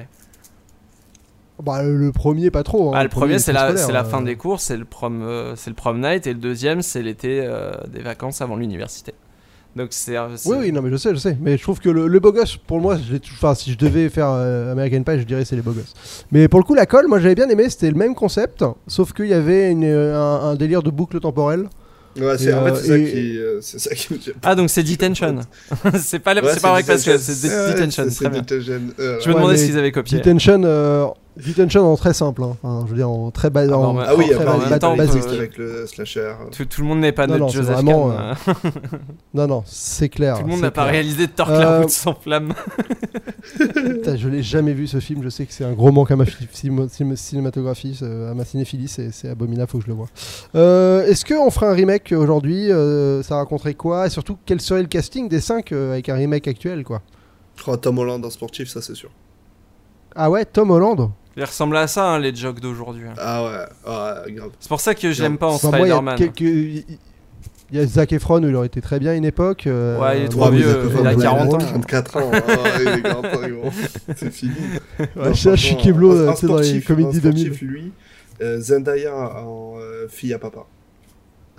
Bah, le, premier, pas trop. hein.
Ah, le premier, c'est la, la
euh.
fin des cours, c'est le prom, euh, c'est le prom night, et le deuxième, c'est l'été euh, des vacances avant l'université. Donc c'est.
Oui, oui, non, mais je sais, je sais. Mais je trouve que le, le beau gosse, pour moi, enfin, si je devais faire euh, American Pie, je dirais c'est les beaux gosses. Mais pour le coup, la colle, moi j'avais bien aimé, c'était le même concept, sauf qu'il y avait une, euh, un, un délire de boucle temporelle.
Ouais, c'est en fait, ça
et-
qui, euh, ça qui me
Ah, donc c'est Detention. c'est pas,
Ouais,
c'est pas Club,
Detention.
c'est
Ouais,
Detention. Très bien.
Euh,
Je me
Ouais,
demandais
mais
s'ils avaient copié.
Detention, euh, Detention en très simple, hein. Enfin, je veux dire en très bas.
Ah,
en-
Ah oui,
très
après,
bas-
en même
bas-
temps,
basique.
peut-
avec le slasher.
Tout, tout le monde n'est pas
Non,
notre
non,
Joseph
vraiment,
Kahn,
euh,
euh,
Non, non, c'est clair.
Tout le monde n'a pas réalisé de Torque
Euh,
la route sans flamme.
Putain, je l'ai jamais vu ce film. Je sais que c'est un gros manque à ma cinématographie, à ma cinéphilie. C'est abominable, faut que je le vois. Euh, Est-ce qu'on ferait un remake aujourd'hui euh, Ça raconterait quoi? Et surtout, quel serait le casting des 5 avec un remake actuel quoi?
Oh, Tom Holland en sportif, ça c'est sûr.
Ah ouais, Tom Holland
Il ressemble à ça, hein, les jokes d'aujourd'hui.
Ah ouais, ouais, grave.
C'est pour ça que je l'aime pas en
Enfin, moi, il y a
Spider-Man.
quelques- Il y a Zac Efron où il aurait été très bien à une époque. euh,
Ouais, il est trop
Ouais,
vieux, il a
ouais,
40 ans.
34 ans. Ah, il est 40 ans, gros. C'est fini.
Ouais,
Non,
je suis Keblo, sais, dans les
sportif-
comédies 2000.
lui, euh, Zendaya en euh, fille à papa.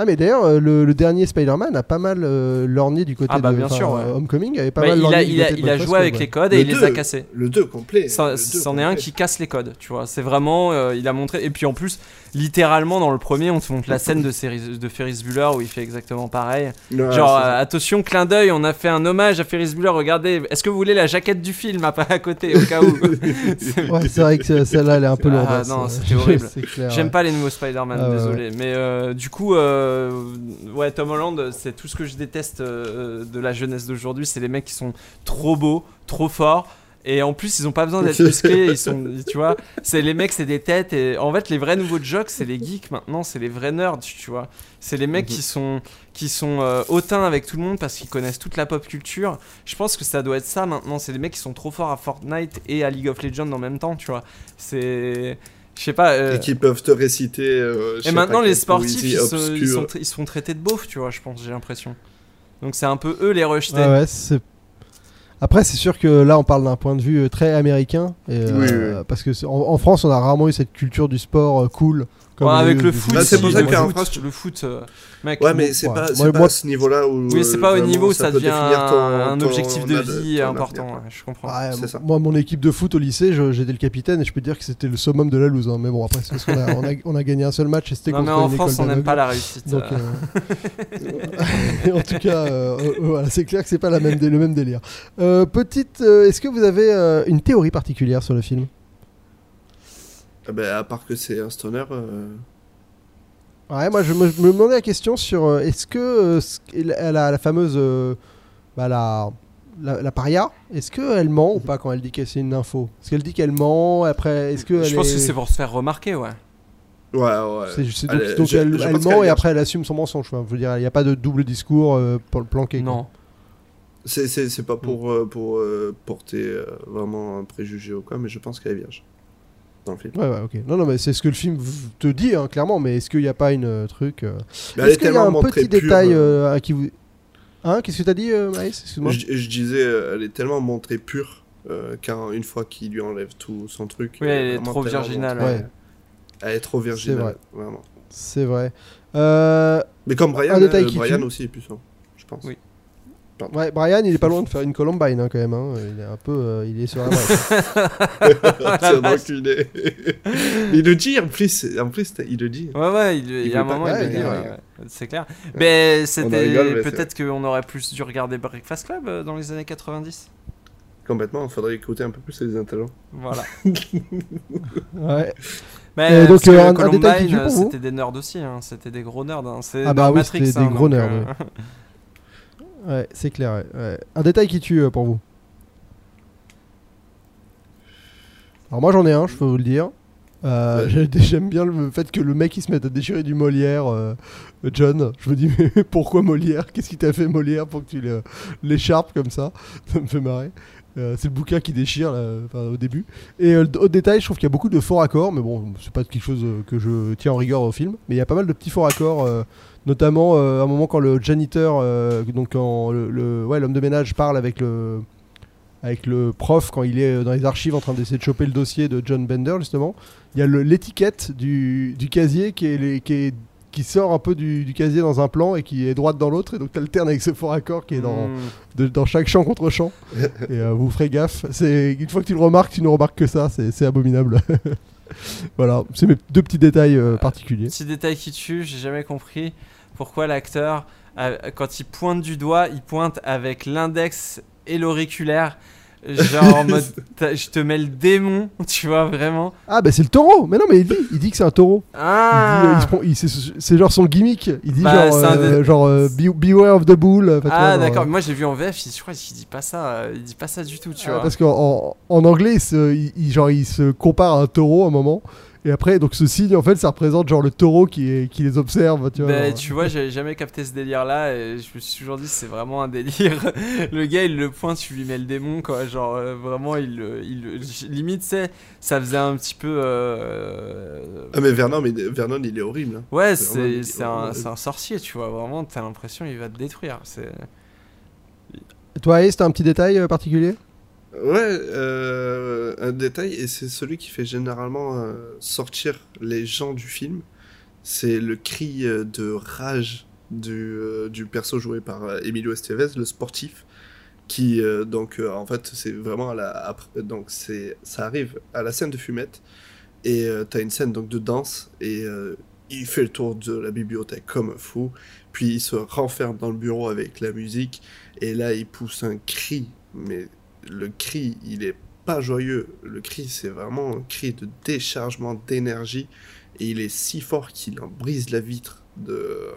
Ah mais d'ailleurs euh, le, le dernier Spider-Man a pas mal euh, lorgné du côté
Ah bah,
de
bien
enfin,
sûr, ouais.
Homecoming avait pas
Bah,
mal
il
lorgné
a,
du
il a,
côté de
il a
Breakfast
joué avec les codes et
Le
il les
deux.
a cassés.
Le 2 complet.
Ça-
le deux
C'en est un
complet.
qui casse les codes, tu vois. C'est vraiment, euh, il a montré. Et puis en plus, littéralement dans le premier, on te montre la scène de, Ferris- de Ferris Bueller où il fait exactement pareil.
Ouais,
Genre, euh, attention, clin d'œil, on a fait un hommage à Ferris Bueller. Regardez, est-ce que vous voulez la jaquette du film à, à côté au cas où? C'est-
Ouais, c'est vrai que celle-là elle est un peu
Ah,
lourde.
non, c'était horrible. J'aime
ouais.
pas les nouveaux Spider-Man,
Ah, ouais,
désolé. Mais euh, du coup, euh, ouais, Tom Holland, c'est tout ce que je déteste euh, de la jeunesse d'aujourd'hui. C'est les mecs qui sont trop beaux, trop forts. Et en plus, ils ont pas besoin d'être musclés. Ils sont, tu vois, c'est les mecs, c'est des têtes. Et en fait, les vrais nouveaux jocks, c'est les geeks maintenant. C'est les vrais nerds, tu vois. C'est les mecs qui sont, qui sont euh, hautains avec tout le monde parce qu'ils connaissent toute la pop culture. Je pense que ça doit être ça maintenant. C'est les mecs qui sont trop forts à Fortnite et à League of Legends en même temps, tu vois. C'est, je sais pas. euh,
Et qui peuvent te réciter. euh,
et maintenant, les sportifs, ils, se- ils sont, ils se font traiter de beaufs, tu vois, je pense, j'ai l'impression. Donc c'est un peu eux les rejetés.
Ouais, ouais, c'est- Après, c'est sûr que là, on parle d'un point de vue euh, très américain. Et, euh,
Oui,
Parce que en, en France, on a rarement eu cette culture du sport euh, cool. Comme
Ouais, avec le foot,
Bah, c'est pour ça tu-
le foot, euh, mec,
Ouais, mais c'est
ouais.
pas, pas
moi-
à ce niveau-là où.
oui, c'est pas au niveau,
ça
ça devient un objectif de vie important. je comprends.
Ouais,
C'est ça.
moi, mon équipe de foot au lycée, j'étais le capitaine et je peux te dire que c'était le summum de la loose. hein. Mais bon, après, c'est parce qu'on a, on a, on a gagné un seul match et c'était
Non,
contre
mais en
une
France, on n'aime pas la réussite.
Donc,
euh.
euh, en tout cas, voilà, c'est clair que c'est pas la même, dé- le même délire. Euh, petite, euh, est-ce que vous avez une théorie particulière sur le film?
Bah, à part que c'est un stoner. euh,
Ouais, moi je me, je me demandais la question sur euh, est-ce que euh, la, la- la fameuse euh, bah, la, la, la paria, est-ce qu'elle ment ou pas quand elle dit que c'est une info? Est-ce qu'elle dit qu'elle ment après Est-ce que
Je
elle
pense
est-
que c'est pour se faire remarquer, ouais.
Ouais, ouais.
c'est- donc,
Elle-
donc
je-
elle,
je
elle
pense
ment et après elle assume son mensonge. quoi. Je veux dire, il n'y a pas de double discours euh, pour le planquer.
Non.
C'est, c'est, c'est pas pour, euh, pour euh, porter euh, vraiment un préjugé ou quoi, mais je pense qu'elle est vierge. Dans le film.
Ouais, ouais, ok. Non, non, mais c'est ce que le film te dit, hein, clairement. Mais est-ce qu'il n'y a pas une euh, truc euh,
est
Est-ce qu'il y a un petit détail
euh,
euh, à qui vous. Hein Qu'est-ce que t'as dit, euh, Maïs Excuse-moi.
je, je disais, euh, elle est tellement montrée pure euh, qu'une fois qu'il lui enlève tout son truc.
Oui, elle est trop virginale,
montrée.
ouais.
Elle est trop virginale,
vrai.
vraiment.
C'est vrai. Euh,
Mais comme Brian, euh, Brian
tue.
aussi est puissant, je pense.
Oui.
Ouais, Brian, il est pas loin de faire une Columbine hein, quand même. hein. Il est un peu, euh, il est sur la brèche.
c'est un enculé. il le dit en plus, en plus il le dit.
Ouais, ouais, il, il y a un
veut pas-
moment, il le dit,
ouais,
ouais,
ouais.
ouais, c'est clair. Mais c'était.
rigole, mais c'est
Peut-être qu'on aurait plus dû regarder Breakfast Club euh, dans les années 90.
Complètement, il faudrait écouter un peu plus les interlants.
Voilà.
ouais.
Mais
Euh, donc,
parce que
euh, un- un
Columbine,
détail qui tue pour vous
c'était des nerds aussi, hein, c'était des gros nerds. hein. C'est
Ah bah
dans
oui,
Matrix,
c'était des
hein,
gros
donc,
nerds,
euh,
Ouais, c'est clair. ouais, ouais. Un détail qui tue euh, pour vous. Alors moi j'en ai un, je peux vous le dire. Euh, J'aime bien le fait que le mec il se mette à déchirer du Molière, euh, John. Je me dis mais pourquoi Molière? Qu'est-ce qui t'a fait Molière pour que tu l'écharpes comme ça? Ça me fait marrer. Euh, c'est le bouquin qui déchire là, au début. Et euh, au détail, je trouve qu'il y a beaucoup de faux raccords, mais bon, c'est pas quelque chose que je tiens en rigueur au film. Mais il y a pas mal de petits faux raccords, euh, notamment euh, à un moment quand le janitor, euh, donc quand le, le- ouais, l'homme de ménage parle avec le avec le prof quand il est dans les archives en train d'essayer de choper le dossier de John Bender justement. Il y a le- l'étiquette du, du casier qui est, les- qui est qui sort un peu du, du casier dans un plan et qui est droite dans l'autre et donc t'alternes avec ce faux raccord qui est dans,
hmm.
de- dans chaque champ contre champ. et euh, vous ferez gaffe. C'est une fois que tu le remarques, tu ne remarques que ça. C'est c'est abominable. voilà, c'est mes deux petits détails euh, particuliers.
Petit détail qui tue, j'ai jamais compris pourquoi l'acteur, euh, quand il pointe du doigt, il pointe avec l'index et l'auriculaire. Genre en mode, je te mets le démon, tu vois, vraiment.
Ah bah c'est le taureau. Mais non, mais il dit, il dit que c'est un taureau. Euh,
Ah
c'est- genre son gimmick. Il dit
Bah,
genre, euh, genre euh, be- beware of the bull.
Ah d'accord, moi j'ai vu en VF, je crois qu'il dit pas ça, il dit pas ça du tout, tu
ah,
vois.
Parce qu'en en, en anglais, il se, il, il- genre, il se compare à un taureau à un moment. Et après, donc ce signe, en fait, ça représente genre le taureau qui, est, qui les observe. Tu vois,
Bah,
genre.
tu vois, j'avais jamais capté ce délire là et je me suis toujours dit c'est vraiment un délire. le gars il le pointe, tu lui mets le démon quoi. Genre euh, vraiment, il, le- il, limite, c'est ça faisait un petit peu. euh,
Ah, mais Vernon, mais Vernon, il est horrible. hein.
Ouais,
c'est
un, sorcier, tu vois. Vraiment, t'as l'impression il va te détruire. C'est.
Toi, Ace, t'as un petit détail euh, particulier?
Ouais, euh, un détail, et c'est celui qui fait généralement euh, sortir les gens du film, c'est le cri euh, de rage du, du perso joué par Emilio Estevez, le sportif, qui donc en fait c'est vraiment à la donc ça arrive à la scène de fumette et t'as une scène donc de danse et il fait le tour de la bibliothèque comme un fou, puis il se renferme dans le bureau avec la musique et là il pousse un cri, mais le cri il est pas joyeux, le cri c'est vraiment un cri de déchargement d'énergie et il est si fort qu'il en brise la vitre de,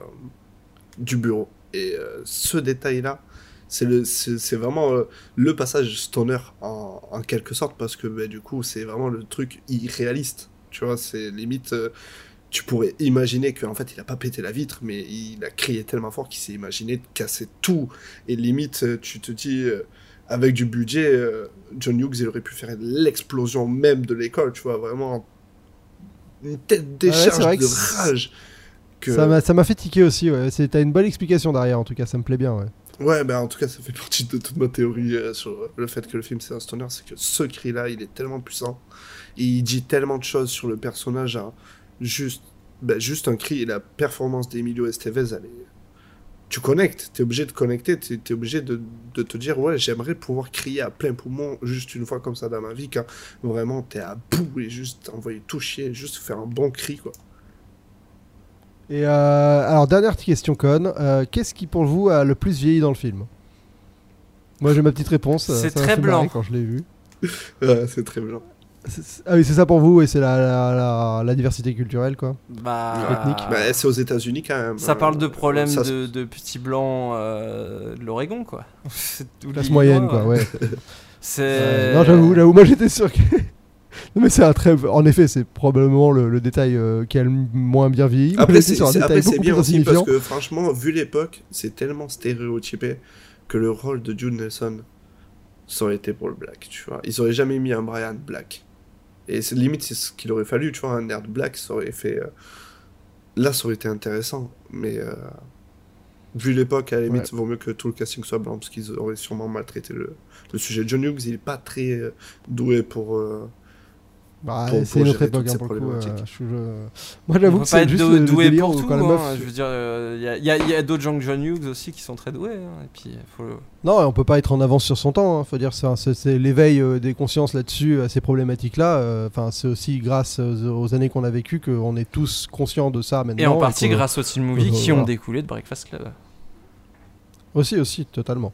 du bureau. Et euh, ce détail-là, c'est vraiment euh, le passage stoner en, quelque sorte parce que bah, du coup c'est vraiment le truc irréaliste. Tu vois, c'est limite. euh, tu pourrais imaginer qu'en fait il a pas pété la vitre, mais il a crié tellement fort qu'il s'est imaginé de casser tout. Et limite, tu te dis, avec du budget, euh, John Hughes il aurait pu faire l'explosion même de l'école, tu vois, vraiment une tête
c'est
décharge de rage. Que...
Ça m'a fait tiquer aussi, ouais. T'as une bonne explication derrière, en tout cas, ça me plaît bien, ouais.
Ouais, bah en tout cas, ça fait partie de toute ma théorie euh, sur le fait que le film c'est un stoner, c'est que ce cri-là, il est tellement puissant, et il dit tellement de choses sur le personnage, hein. juste, bah, juste un cri, et la performance d'Emilio Estevez, elle est... Tu connectes, t'es obligé de connecter, t'es es obligé de, de te dire, ouais, j'aimerais pouvoir crier à plein poumon juste une fois comme ça dans ma vie, quand vraiment t'es à bout et juste envoyer tout chier, juste faire un bon cri, quoi.
Et euh, alors, dernière petite question conne. Euh, Qu'est-ce qui, pour vous, a le plus vieilli dans le film? Moi, j'ai ma petite réponse. euh,
C'est très blanc.
quand je l'ai vu.
Ouais, c'est très bien.
Ah oui, c'est ça pour vous, et c'est la, la, la- la diversité culturelle, quoi.
Bah,
Ethnique.
Bah, c'est aux États-Unis quand même.
ça parle de
Euh,
problèmes
ça-
de, de petits blancs euh, de l'Oregon, quoi.
Classe moyenne, quoi, ouais.
C'est.
Non, j'avoue, j'avoue, moi j'étais sûr que. non, mais c'est un très. En effet, c'est probablement le, le détail euh, qui a le moins bien vieilli.
Après, c'est
sur un
c'est-
détail
après, c'est
beaucoup
bien aussi parce que franchement, vu l'époque, c'est tellement stéréotypé que le rôle de Jude Nelson, ça aurait été pour le black, tu vois. Ils auraient jamais mis un Brian black. Et c'est limite, c'est ce qu'il aurait fallu, tu vois, un nerd black, ça aurait fait... euh, Là, ça aurait été intéressant, mais... euh, Vu l'époque, à la limite, vaut mieux que tout le casting soit blanc, parce qu'ils auraient sûrement maltraité le, le sujet. John Hughes, il est pas très euh, doué pour... euh,
Bah,
pour-
c'est
pour
une autre
gérer
époque,
toutes
hein,
ces
pour le coup. euh, je- je- Moi,
On
j'avoue
peut
que
pas
c'est
être
juste le, le
doué
délire
pour tout.
quand
hein.
meuf.
Je veux dire, il y a, y a- y a d'autres gens que John Hughes aussi qui sont très doués. hein, Et puis, faut le-
Non, on peut pas être en avance sur son temps. hein. Faut dire, c'est c'est- c'est l'éveil euh, des consciences là-dessus, à ces problématiques-là. euh, Enfin, c'est aussi grâce aux, aux années qu'on a vécues qu'on est tous conscients de ça maintenant.
Et en partie grâce aux teen movies
euh,
qui ont découlé de Breakfast Club.
Aussi, aussi, totalement.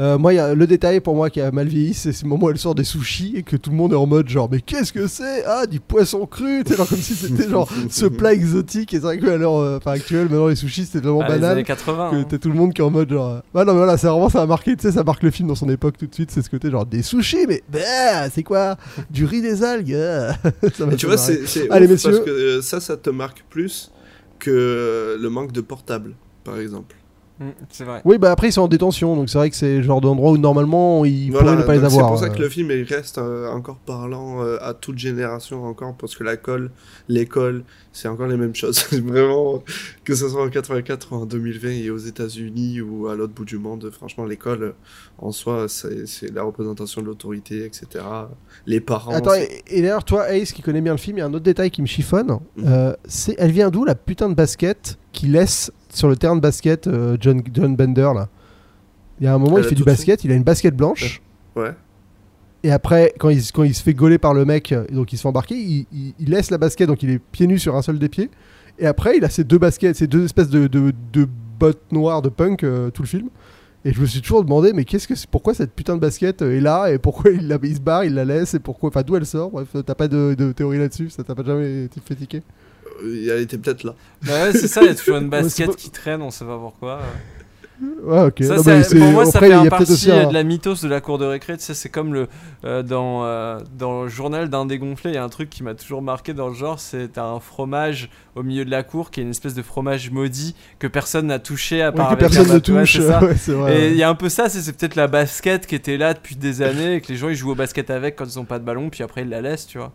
Euh, moi, il y a le détail pour moi qui a mal vieilli, c'est ce moment où elle sort des sushis et que tout le monde est en mode genre, mais qu'est-ce que c'est? Ah, du poisson cru genre comme si c'était genre ce plat exotique. Et c'est vrai qu'à l'heure euh, enfin, actuelle, maintenant les sushis c'est tellement
Ah, les
banal
années 80.
que
hein.
t'as tout le monde qui est en mode genre. euh, Bah non, mais voilà, c'est vraiment ça a marqué, tu sais, ça marque le film dans son époque tout de suite. C'est ce côté genre des sushis, mais bah, c'est quoi? Du riz des algues ah. Ça
tu vois, c'est
Allez,
ouf
messieurs.
parce que euh, ça, ça te marque plus que euh, le manque de portable, par exemple.
Mm, C'est vrai.
Oui, bah après ils sont en détention, donc c'est vrai que c'est le genre d'endroit où normalement ils
Voilà,
pourraient ne pas les avoir.
C'est pour ça
euh.
que le film il reste euh, encore parlant euh, à toute génération encore parce que la colle, l'école, c'est encore les mêmes choses. Vraiment, que ce soit en 84 ou en 2020 et aux États-Unis ou à l'autre bout du monde, franchement, l'école euh, en soi, c'est la représentation de l'autorité, etc. Les parents.
Attends, et, et d'ailleurs, toi, Ace, qui connais bien le film, il y a un autre détail qui me chiffonne.
Mhm.
Euh, c'est, elle vient d'où la putain de basket qui laisse sur le terrain de basket euh, John, John Bender là Il y a un moment,
Elle
il fait du basket, il a une basket blanche.
Ouais.
Et après, quand il, quand il se fait gauler par le mec, euh, donc il se fait embarquer, il, il- il laisse la basket, donc il est pieds nus sur un seul des pieds. Et après, il a ces deux baskets, ces deux espèces de, de, de bottes noires de punk euh, tout le film. Et je me suis toujours demandé, mais qu'est-ce que c'est, pourquoi cette putain de basket est là et pourquoi il, la, il se barre, il la laisse et pourquoi, enfin d'où elle sort? Bref, t'as pas de, de théorie là-dessus, ça t'a pas jamais fait tiquer?
Elle était peut-être là.
Bah ouais, c'est ça, il y a toujours une
Ouais,
basket
pas-
qui traîne, on sait pas pourquoi.
Ouais, ok.
Ça,
Non,
pour moi, ça fait un
aussi
euh,
un-
de la mythos de la cour de récré. Tu sais, c'est comme le euh, dans euh, dans le journal d'un dégonflé. Il y a un truc qui m'a toujours marqué dans le genre. C'est un fromage au milieu de la cour qui est une espèce de fromage maudit que personne n'a touché à
Ouais,
part
que
avec
personne ne.
Ouais,
touche. Ouais, vrai,
Et
ouais.
il y a un peu ça, c'est c'est peut-être la basket qui était là depuis des années et que les gens ils jouent au basket avec quand ils ont pas de ballon, puis après ils la laissent, tu vois.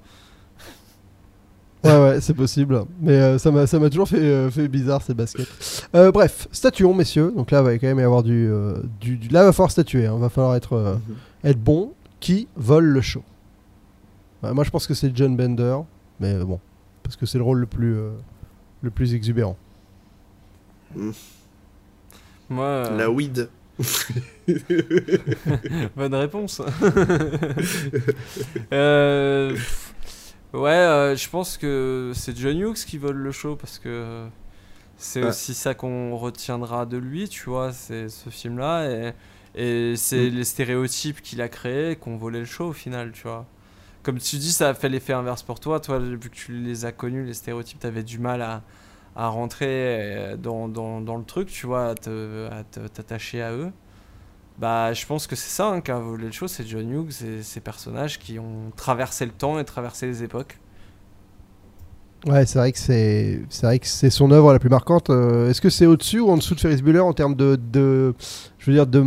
Ouais, ouais, c'est possible. Mais euh, ça m'a ça m'a toujours fait, euh, fait bizarre ces baskets. Euh, bref, statuons, messieurs. Donc là, il va quand même y avoir du. euh, du, du- Là, il va falloir statuer. Il va falloir être, euh, être bon. Qui vole le show? Ouais, Moi, je pense que c'est John Bender. Mais euh, bon. Parce que c'est le rôle le plus. euh, le plus exubérant
Moi, euh,
La weed.
bonne réponse. Euh, ouais, euh, je pense que c'est John Hughes qui vole le show parce que c'est
Ouais.
aussi ça qu'on retiendra de lui, tu vois, c'est ce film-là. Et, et c'est
Mm.
les stéréotypes qu'il a créés qu'on volait le show au final, tu vois. Comme tu dis, ça a fait l'effet inverse pour toi. Toi, vu que tu les as connus, les stéréotypes, t'avais du mal à, à rentrer euh, dans, dans, dans le truc, tu vois, à te- à t'attacher à eux. Bah, je pense que c'est ça hein, qui a volé le show, c'est John Hughes et ces personnages qui ont traversé le temps et traversé les époques.
Ouais, c'est vrai que c'est c'est vrai que c'est son œuvre la plus marquante. Euh, Est-ce que c'est au-dessus ou en dessous de Ferris Bueller en termes de, de je veux dire de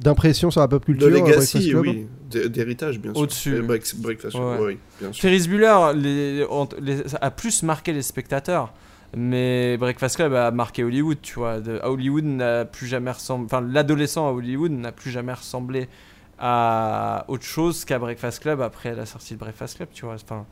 d'impression sur la pop
De
culture euh,
legacy,
Club
oui. D'héritage, bien sûr.
Au-dessus.
Break- Breakfast Club,
Ouais.
oui, bien sûr.
Ferris Bueller les- ont- les- a plus marqué les spectateurs, mais Breakfast Club a marqué Hollywood, tu vois. De, Hollywood n'a plus jamais ressemblé, enfin l'adolescent à Hollywood n'a plus jamais ressemblé à autre chose qu'à Breakfast Club après la sortie de Breakfast Club, tu vois. Enfin,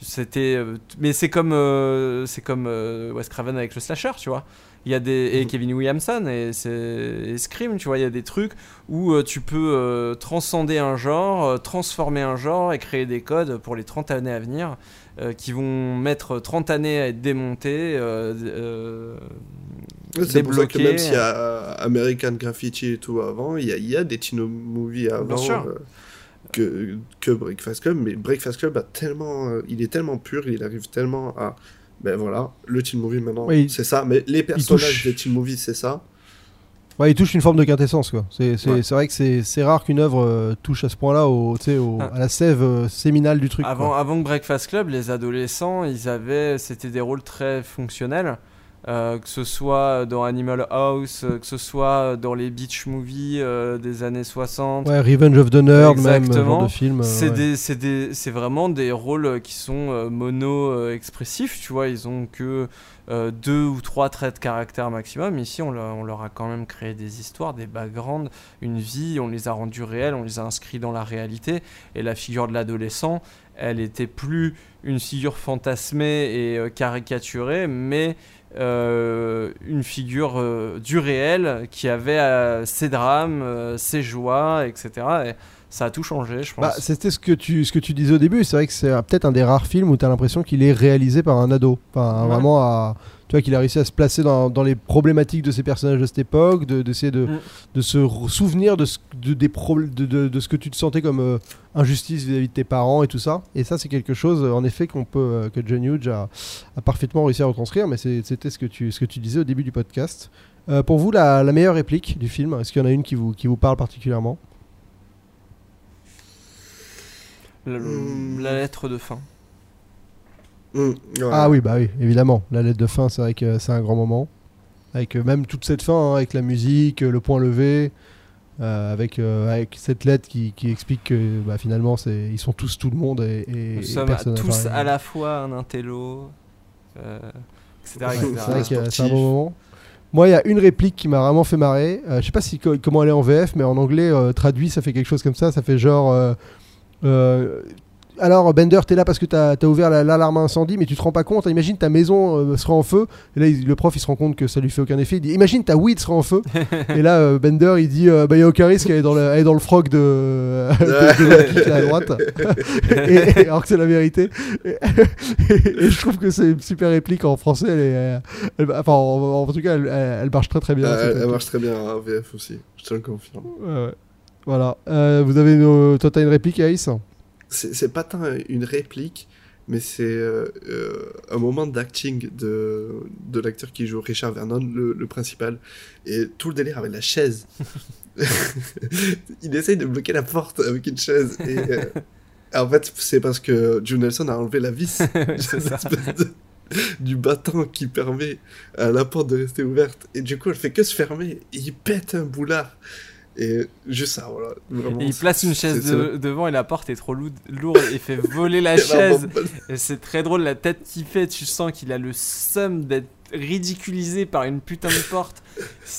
c'était, euh, mais c'est comme, euh, c'est comme euh, Wes Craven avec le slasher, tu vois. Il y a des et
Mhm.
Kevin Williamson et, et Scream, tu vois. Il y a des trucs où euh, tu peux transcender un genre, transformer un genre et créer des codes pour les 30 années à venir euh, qui vont mettre 30 années à être démontés. euh, euh,
Ouais, C'est pour ça que même s'il y a American Graffiti et tout avant, il y a, il y a des teen movies avant
sûr.
euh, que, que Breakfast Club, mais Breakfast Club a tellement, euh, il est tellement pur, il arrive tellement à, ben voilà, le teen movie maintenant,
Oui,
c'est ça, mais les personnages des teen movies, c'est ça.
Ouais, il touche une forme de quintessence quoi. C'est c'est-
Ouais.
c'est vrai que c'est c'est rare qu'une œuvre euh, touche à ce point-là au, tu sais, au-
Ah.
à la sève euh, séminale du truc.
avant,
quoi.
avant que Breakfast Club, les adolescents, ils avaient, c'était des rôles très fonctionnels. euh, que ce soit dans Animal House, euh, que ce soit dans les beach movies des années 60,
Ouais, Revenge of the Nerd, même genre de film.
C'est
ouais.
des- c'est des- c'est vraiment des rôles qui sont mono-expressifs, tu vois, ils ont que euh, deux ou trois traits de caractère maximum. Ici, on leur, a quand même créé des histoires, des backgrounds, une vie, on les a rendus réels, on les a inscrits dans la réalité. Et la figure de l'adolescent, elle était plus une figure fantasmée et euh, caricaturée, mais euh, une figure euh, du réel qui avait ses drames, ses joies, etc. Et ça a tout changé, je pense.
Bah, c'était ce que tu ce que tu disais au début. C'est vrai que c'est euh, peut-être un des rares films où tu as l'impression qu'il est réalisé par un ado. Enfin,
Ouais.
vraiment à tu vois qu'il a réussi à se placer dans, dans les problématiques de ces personnages de cette époque, de d'essayer de,
Mm.
de se souvenir de ce, de, des de, ce que tu te sentais comme euh, injustice vis-à-vis de tes parents et tout ça. Et ça, c'est quelque chose, euh, en effet, qu'on peut euh, que John Hughes a, a parfaitement réussi à retranscrire. Mais c'était ce que tu ce que tu disais au début du podcast. Euh, pour vous, la, la meilleure réplique du film, est-ce qu'il y en a une qui vous qui vous parle particulièrement?
Le-
Hmm.
La lettre de fin.
Mm, ouais.
Ah oui, bah oui, évidemment. La lettre de fin, c'est vrai que c'est un grand moment. Avec euh, même toute cette fin, hein, avec la musique, euh, le point levé, euh, avec, euh, avec cette lettre qui, qui explique que bah, finalement, c'est ils sont tous tout le monde et, et-
Nous
et
sommes
personne
tous à la fois un intello, euh, etc.
C'est vrai que c'est un bon moment. Moi, il y a une réplique qui m'a vraiment fait marrer. Euh, je sais pas si, co- comment elle est en VF, mais en anglais, euh, traduit, ça fait quelque chose comme ça. Ça fait genre. Euh, euh, alors, Bender, t'es là parce que t'as as ouvert la- l'alarme incendie, mais tu te rends pas compte. Imagine ta maison euh, sera en feu. Et là, il- le prof, il se rend compte que ça lui fait aucun effet. Il dit Imagine ta weed sera en feu. et là, euh, Bender, il dit euh, Bah, il y a aucun risque, elle est dans le, elle est dans le froc de, de, de là, à droite. et, et- alors que c'est la vérité. Et, et je trouve que c'est une super réplique en français. Elle est, euh, elle- enfin, en, en tout cas, elle, marche très très bien.
Euh, elle, marche très bien en VF aussi, je te le confirme.
Ouais, ouais. Voilà. Euh, vous avez une, toi, t'as une réplique, Aïs?
C'est pas tant une réplique, mais c'est euh, euh, un moment d'acting de, de l'acteur qui joue Richard Vernon, le, le principal, et tout le délire avec la chaise. Il essaye de bloquer la porte avec une chaise. Et, euh, en fait, c'est parce que Joe Nelson a enlevé la vis
c'est ça.
de- du battant qui permet à la porte de rester ouverte. Et du coup, elle fait que se fermer. Et il pète un boulard. Et juste ça, voilà. Vraiment,
Et il place une chaise de- devant et la porte est trop lou- lourde et fait voler la chaise. c'est très drôle la tête qu'il fait, tu sens qu'il a le seum d'être ridiculisé par une putain de porte.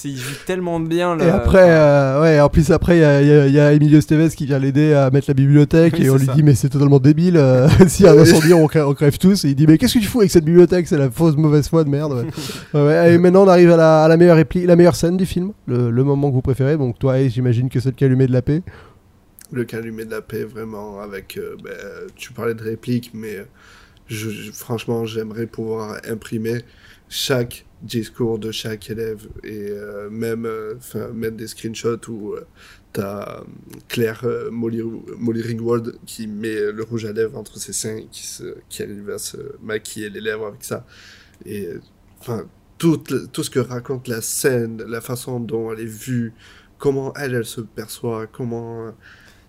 Il joue tellement bien. Le...
Et après, euh, ouais, en plus après, il y a, y y Emilio Estevez qui vient l'aider à mettre la bibliothèque
Oui,
et on lui
ça.
dit mais c'est totalement débile. euh, S'il y a un incendie, on crève, on crève tous. Et il dit mais qu'est-ce que tu fous avec cette bibliothèque? C'est la fausse mauvaise foi de merde. Ouais. Ouais, ouais. Et maintenant on arrive à la, à la meilleure réplique, la meilleure scène du film, le, le moment que vous préférez. Donc toi, j'imagine que c'est le calumet de la paix.
Le calumet de la paix, vraiment, avec. euh, ben, tu parlais de répliques, mais euh, je, je- franchement, j'aimerais pouvoir imprimer chaque discours de chaque élève et euh, même euh, mettre des screenshots où euh, t'as euh, Claire Molly, Ringwald qui met le rouge à lèvres entre ses seins et qui, se, qui arrive à se maquiller les lèvres avec ça. Et enfin, tout, tout ce que raconte la scène, la façon dont elle est vue, comment elle, elle se perçoit, comment.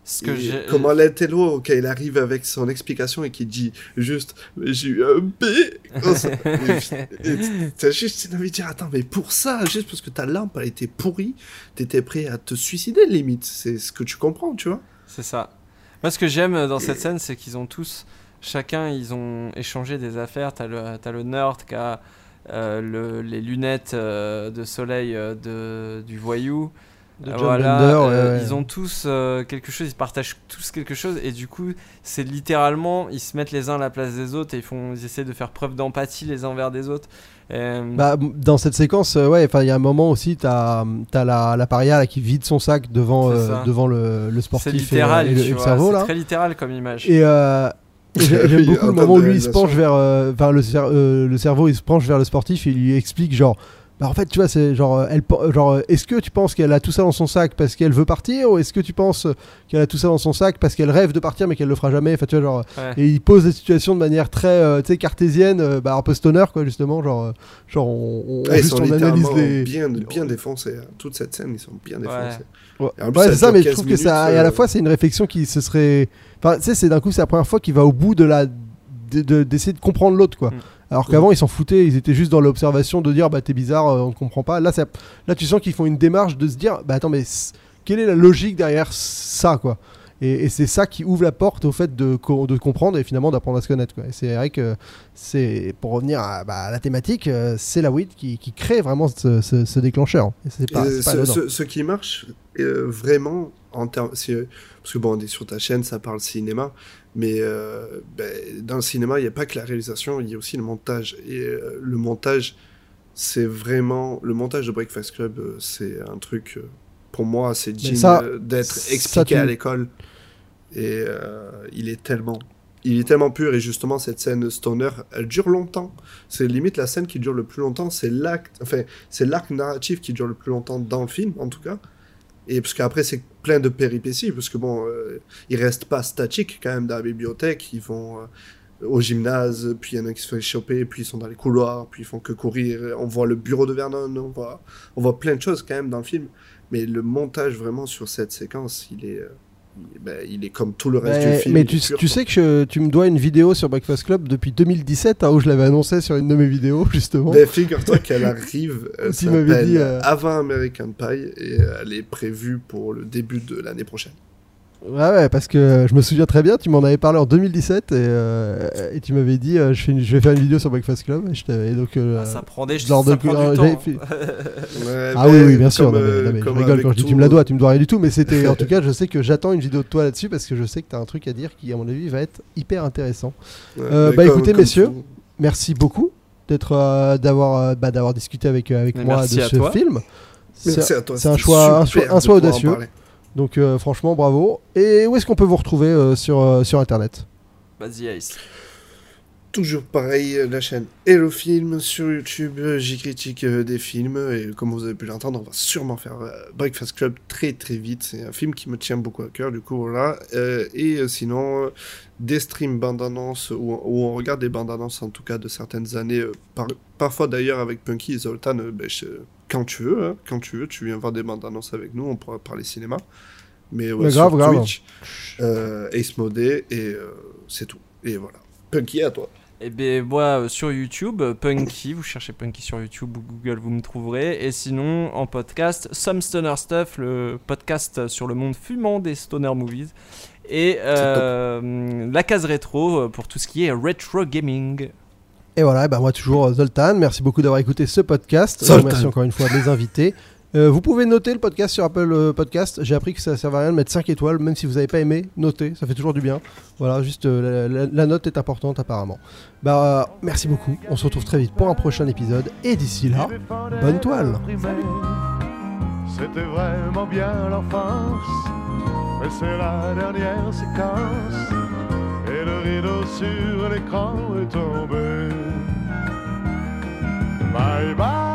Ce que
et
j'ai-
comment l'intello, quand il arrive avec son explication et qu'il dit juste j'ai eu un B, t'as juste envie de dire attends, mais pour ça, juste parce que ta lampe elle était pourrie, t'étais prêt à te suicider limite. C'est ce que tu comprends, tu vois.
C'est ça. Moi, ce que j'aime dans cette scène, c'est qu'ils ont tous, chacun, ils ont échangé des affaires. T'as le, le nerd qui a euh, le- les lunettes euh, de soleil euh, de, du voyou.
De
Euh,
John
voilà,
Bender,
euh,
ouais, ouais.
ils ont tous euh, quelque chose, ils partagent tous quelque chose, et du coup, c'est littéralement, ils se mettent les uns à la place des autres et ils font, ils essaient de faire preuve d'empathie les uns envers des autres.
Bah, dans cette séquence, euh, ouais, enfin, il y a un moment aussi, t'as as la, la paria là, qui vide son sac devant, euh, devant le, le sportif et-
littéral,
et, le, et le cerveau
c'est
là.
très littéral comme image.
Et euh, et j'ai- j'aime beaucoup le moment où lui il se penche vers, euh, vers le, cer- euh, le cerveau, il se penche vers le sportif et il lui explique genre. Bah en fait, tu vois, c'est genre, euh, elle, pen- genre, euh, est-ce que tu penses qu'elle a tout ça dans son sac parce qu'elle veut partir, ou est-ce que tu penses qu'elle a tout ça dans son sac parce qu'elle rêve de partir mais qu'elle le fera jamais? Enfin, tu vois, genre,
Ouais.
et il pose des situations de manière très, euh, tu sais, cartésienne, euh, bah un peu stoner quoi, justement, genre, euh, genre, on, on,
Ouais,
juste on analyse
littéralement
les.
bien, bien défoncés. hein. Toute cette scène, ils sont bien défoncés.
Ouais, c'est ça, mais je
15
trouve que ça. Et à la
euh,
fois, c'est une réflexion qui se serait. Enfin, tu sais, c'est d'un coup, c'est la première fois qu'il va au bout de la. de- de- d'essayer de, comprendre l'autre, quoi.
Mm.
Alors qu'avant, ils s'en foutaient, ils étaient juste dans l'observation de dire, bah, t'es bizarre, euh, on ne comprend pas. Là, ça- là, tu sens qu'ils font une démarche de se dire, bah, attends, mais quelle est la logique derrière ça, quoi? Et, et c'est ça qui ouvre la porte au fait de, co- de comprendre et finalement d'apprendre à se connaître. Quoi. Et c'est vrai que c'est pour revenir à, bah, à la thématique, euh, c'est la WIT qui, qui crée vraiment ce, ce- ce déclencheur. Et c'est pas,
ce qui marche euh, vraiment en termes. c'est- Parce que bon, on est sur ta chaîne, ça parle cinéma, mais euh, ben, dans le cinéma, il n'y a pas que la réalisation, il y a aussi le montage. Et euh, le montage, c'est vraiment. Le montage de Breakfast Club, euh, c'est un truc. pour moi, c'est digne d'être expliqué
tu-
à l'école. Et il est tellement. Il est tellement pur et justement cette scène stoner, elle dure longtemps. C'est limite la scène qui dure le plus longtemps. C'est l'acte, enfin c'est l'arc narratif qui dure le plus longtemps dans le film en tout cas. Et parce qu'après c'est plein de péripéties parce que bon, euh, ils restent pas statiques quand même dans la bibliothèque. Ils vont euh, au gymnase, puis il y en a qui se font choper, puis ils sont dans les couloirs, puis ils font que courir. On voit le bureau de Vernon, on voit, on voit plein de choses quand même dans le film. Mais le montage vraiment sur cette séquence, il est, euh, il, ben, il est comme tout le reste
Mais,
du film.
mais tu, sais que je- tu me dois une vidéo sur Breakfast Club depuis 2017, hein, où je l'avais annoncé sur une de mes vidéos, justement.
Mais figure-toi qu'elle arrive,
Tu
s'appelle
dit, euh,
avant American Pie et elle est prévue pour le début de l'année prochaine.
Ouais, ouais, parce que je me souviens très bien, tu m'en avais parlé en 2017 et, euh, et tu m'avais dit euh, je, fais une- je vais faire une vidéo sur Breakfast Club. Et, je t'avais- et donc, euh,
Ah, ça prend des
lors de-
ça prend
euh,
du
j'avais
temps.
fait-
Ouais,
Ah oui, oui, bien sûr.
comme,
non, mais- non, mais je rigole quand je dis tu me la dois, tu me dois rien du tout. Mais c'était en tout cas, je sais que j'attends une vidéo de toi là-dessus parce que je sais que tu as un truc à dire qui, à mon avis, va être hyper intéressant.
ouais,
Euh, bah, écoutez,
comme
messieurs,
tout.
Merci beaucoup d'être, euh, d'avoir, euh, bah, d'avoir discuté avec, euh, avec
Mais
moi de ce
toi.
film. C'est- un choix- un choix- audacieux. Donc euh, franchement, bravo. Et où est-ce qu'on peut vous retrouver euh, sur, euh, sur Internet?
Vas-y.
Toujours pareil, euh, la chaîne Hello Film sur YouTube, euh, j'y critique euh, des films et comme vous avez pu l'entendre, on va sûrement faire Breakfast Club très très vite. C'est un film qui me tient beaucoup à cœur, du coup voilà. Euh, et sinon, euh, des streams bandes annonces où, où on regarde des bandes annonces en tout cas de certaines années, euh, par- parfois d'ailleurs avec Punky et Zoltan, ben, je- quand tu veux, hein, quand tu veux, tu viens voir des bandes annonces avec nous, on pourra parler cinéma. Mais ouais,
Mais
sur
grave, grave.
Twitch, Ace Modé et c'est tout. Et voilà. Punky à toi.
Et bien, moi, euh, sur YouTube, euh, Punky, vous cherchez Punky sur YouTube ou Google, vous me trouverez. Et sinon, en podcast, Some Stoner Stuff, le podcast sur le monde fumant des stoner movies. Et euh, la case rétro pour tout ce qui est retro gaming.
Et voilà, et ben moi toujours Zoltan. Merci beaucoup d'avoir écouté ce podcast.
Zoltan.
Merci encore une fois les invités. Euh, vous pouvez noter le podcast sur Apple euh, Podcast. J'ai appris que ça ne servait à rien de mettre 5 étoiles, même si vous n'avez pas aimé, notez, ça fait toujours du bien. Voilà, juste euh, la, note est importante apparemment. Bah, merci beaucoup. On se retrouve très vite pour un prochain épisode. Et d'ici là, bonne toile.
C'était vraiment bien l'enfance, mais c'est la dernière séquence. Et le rideau sur l'écran est tombé. Bye bye.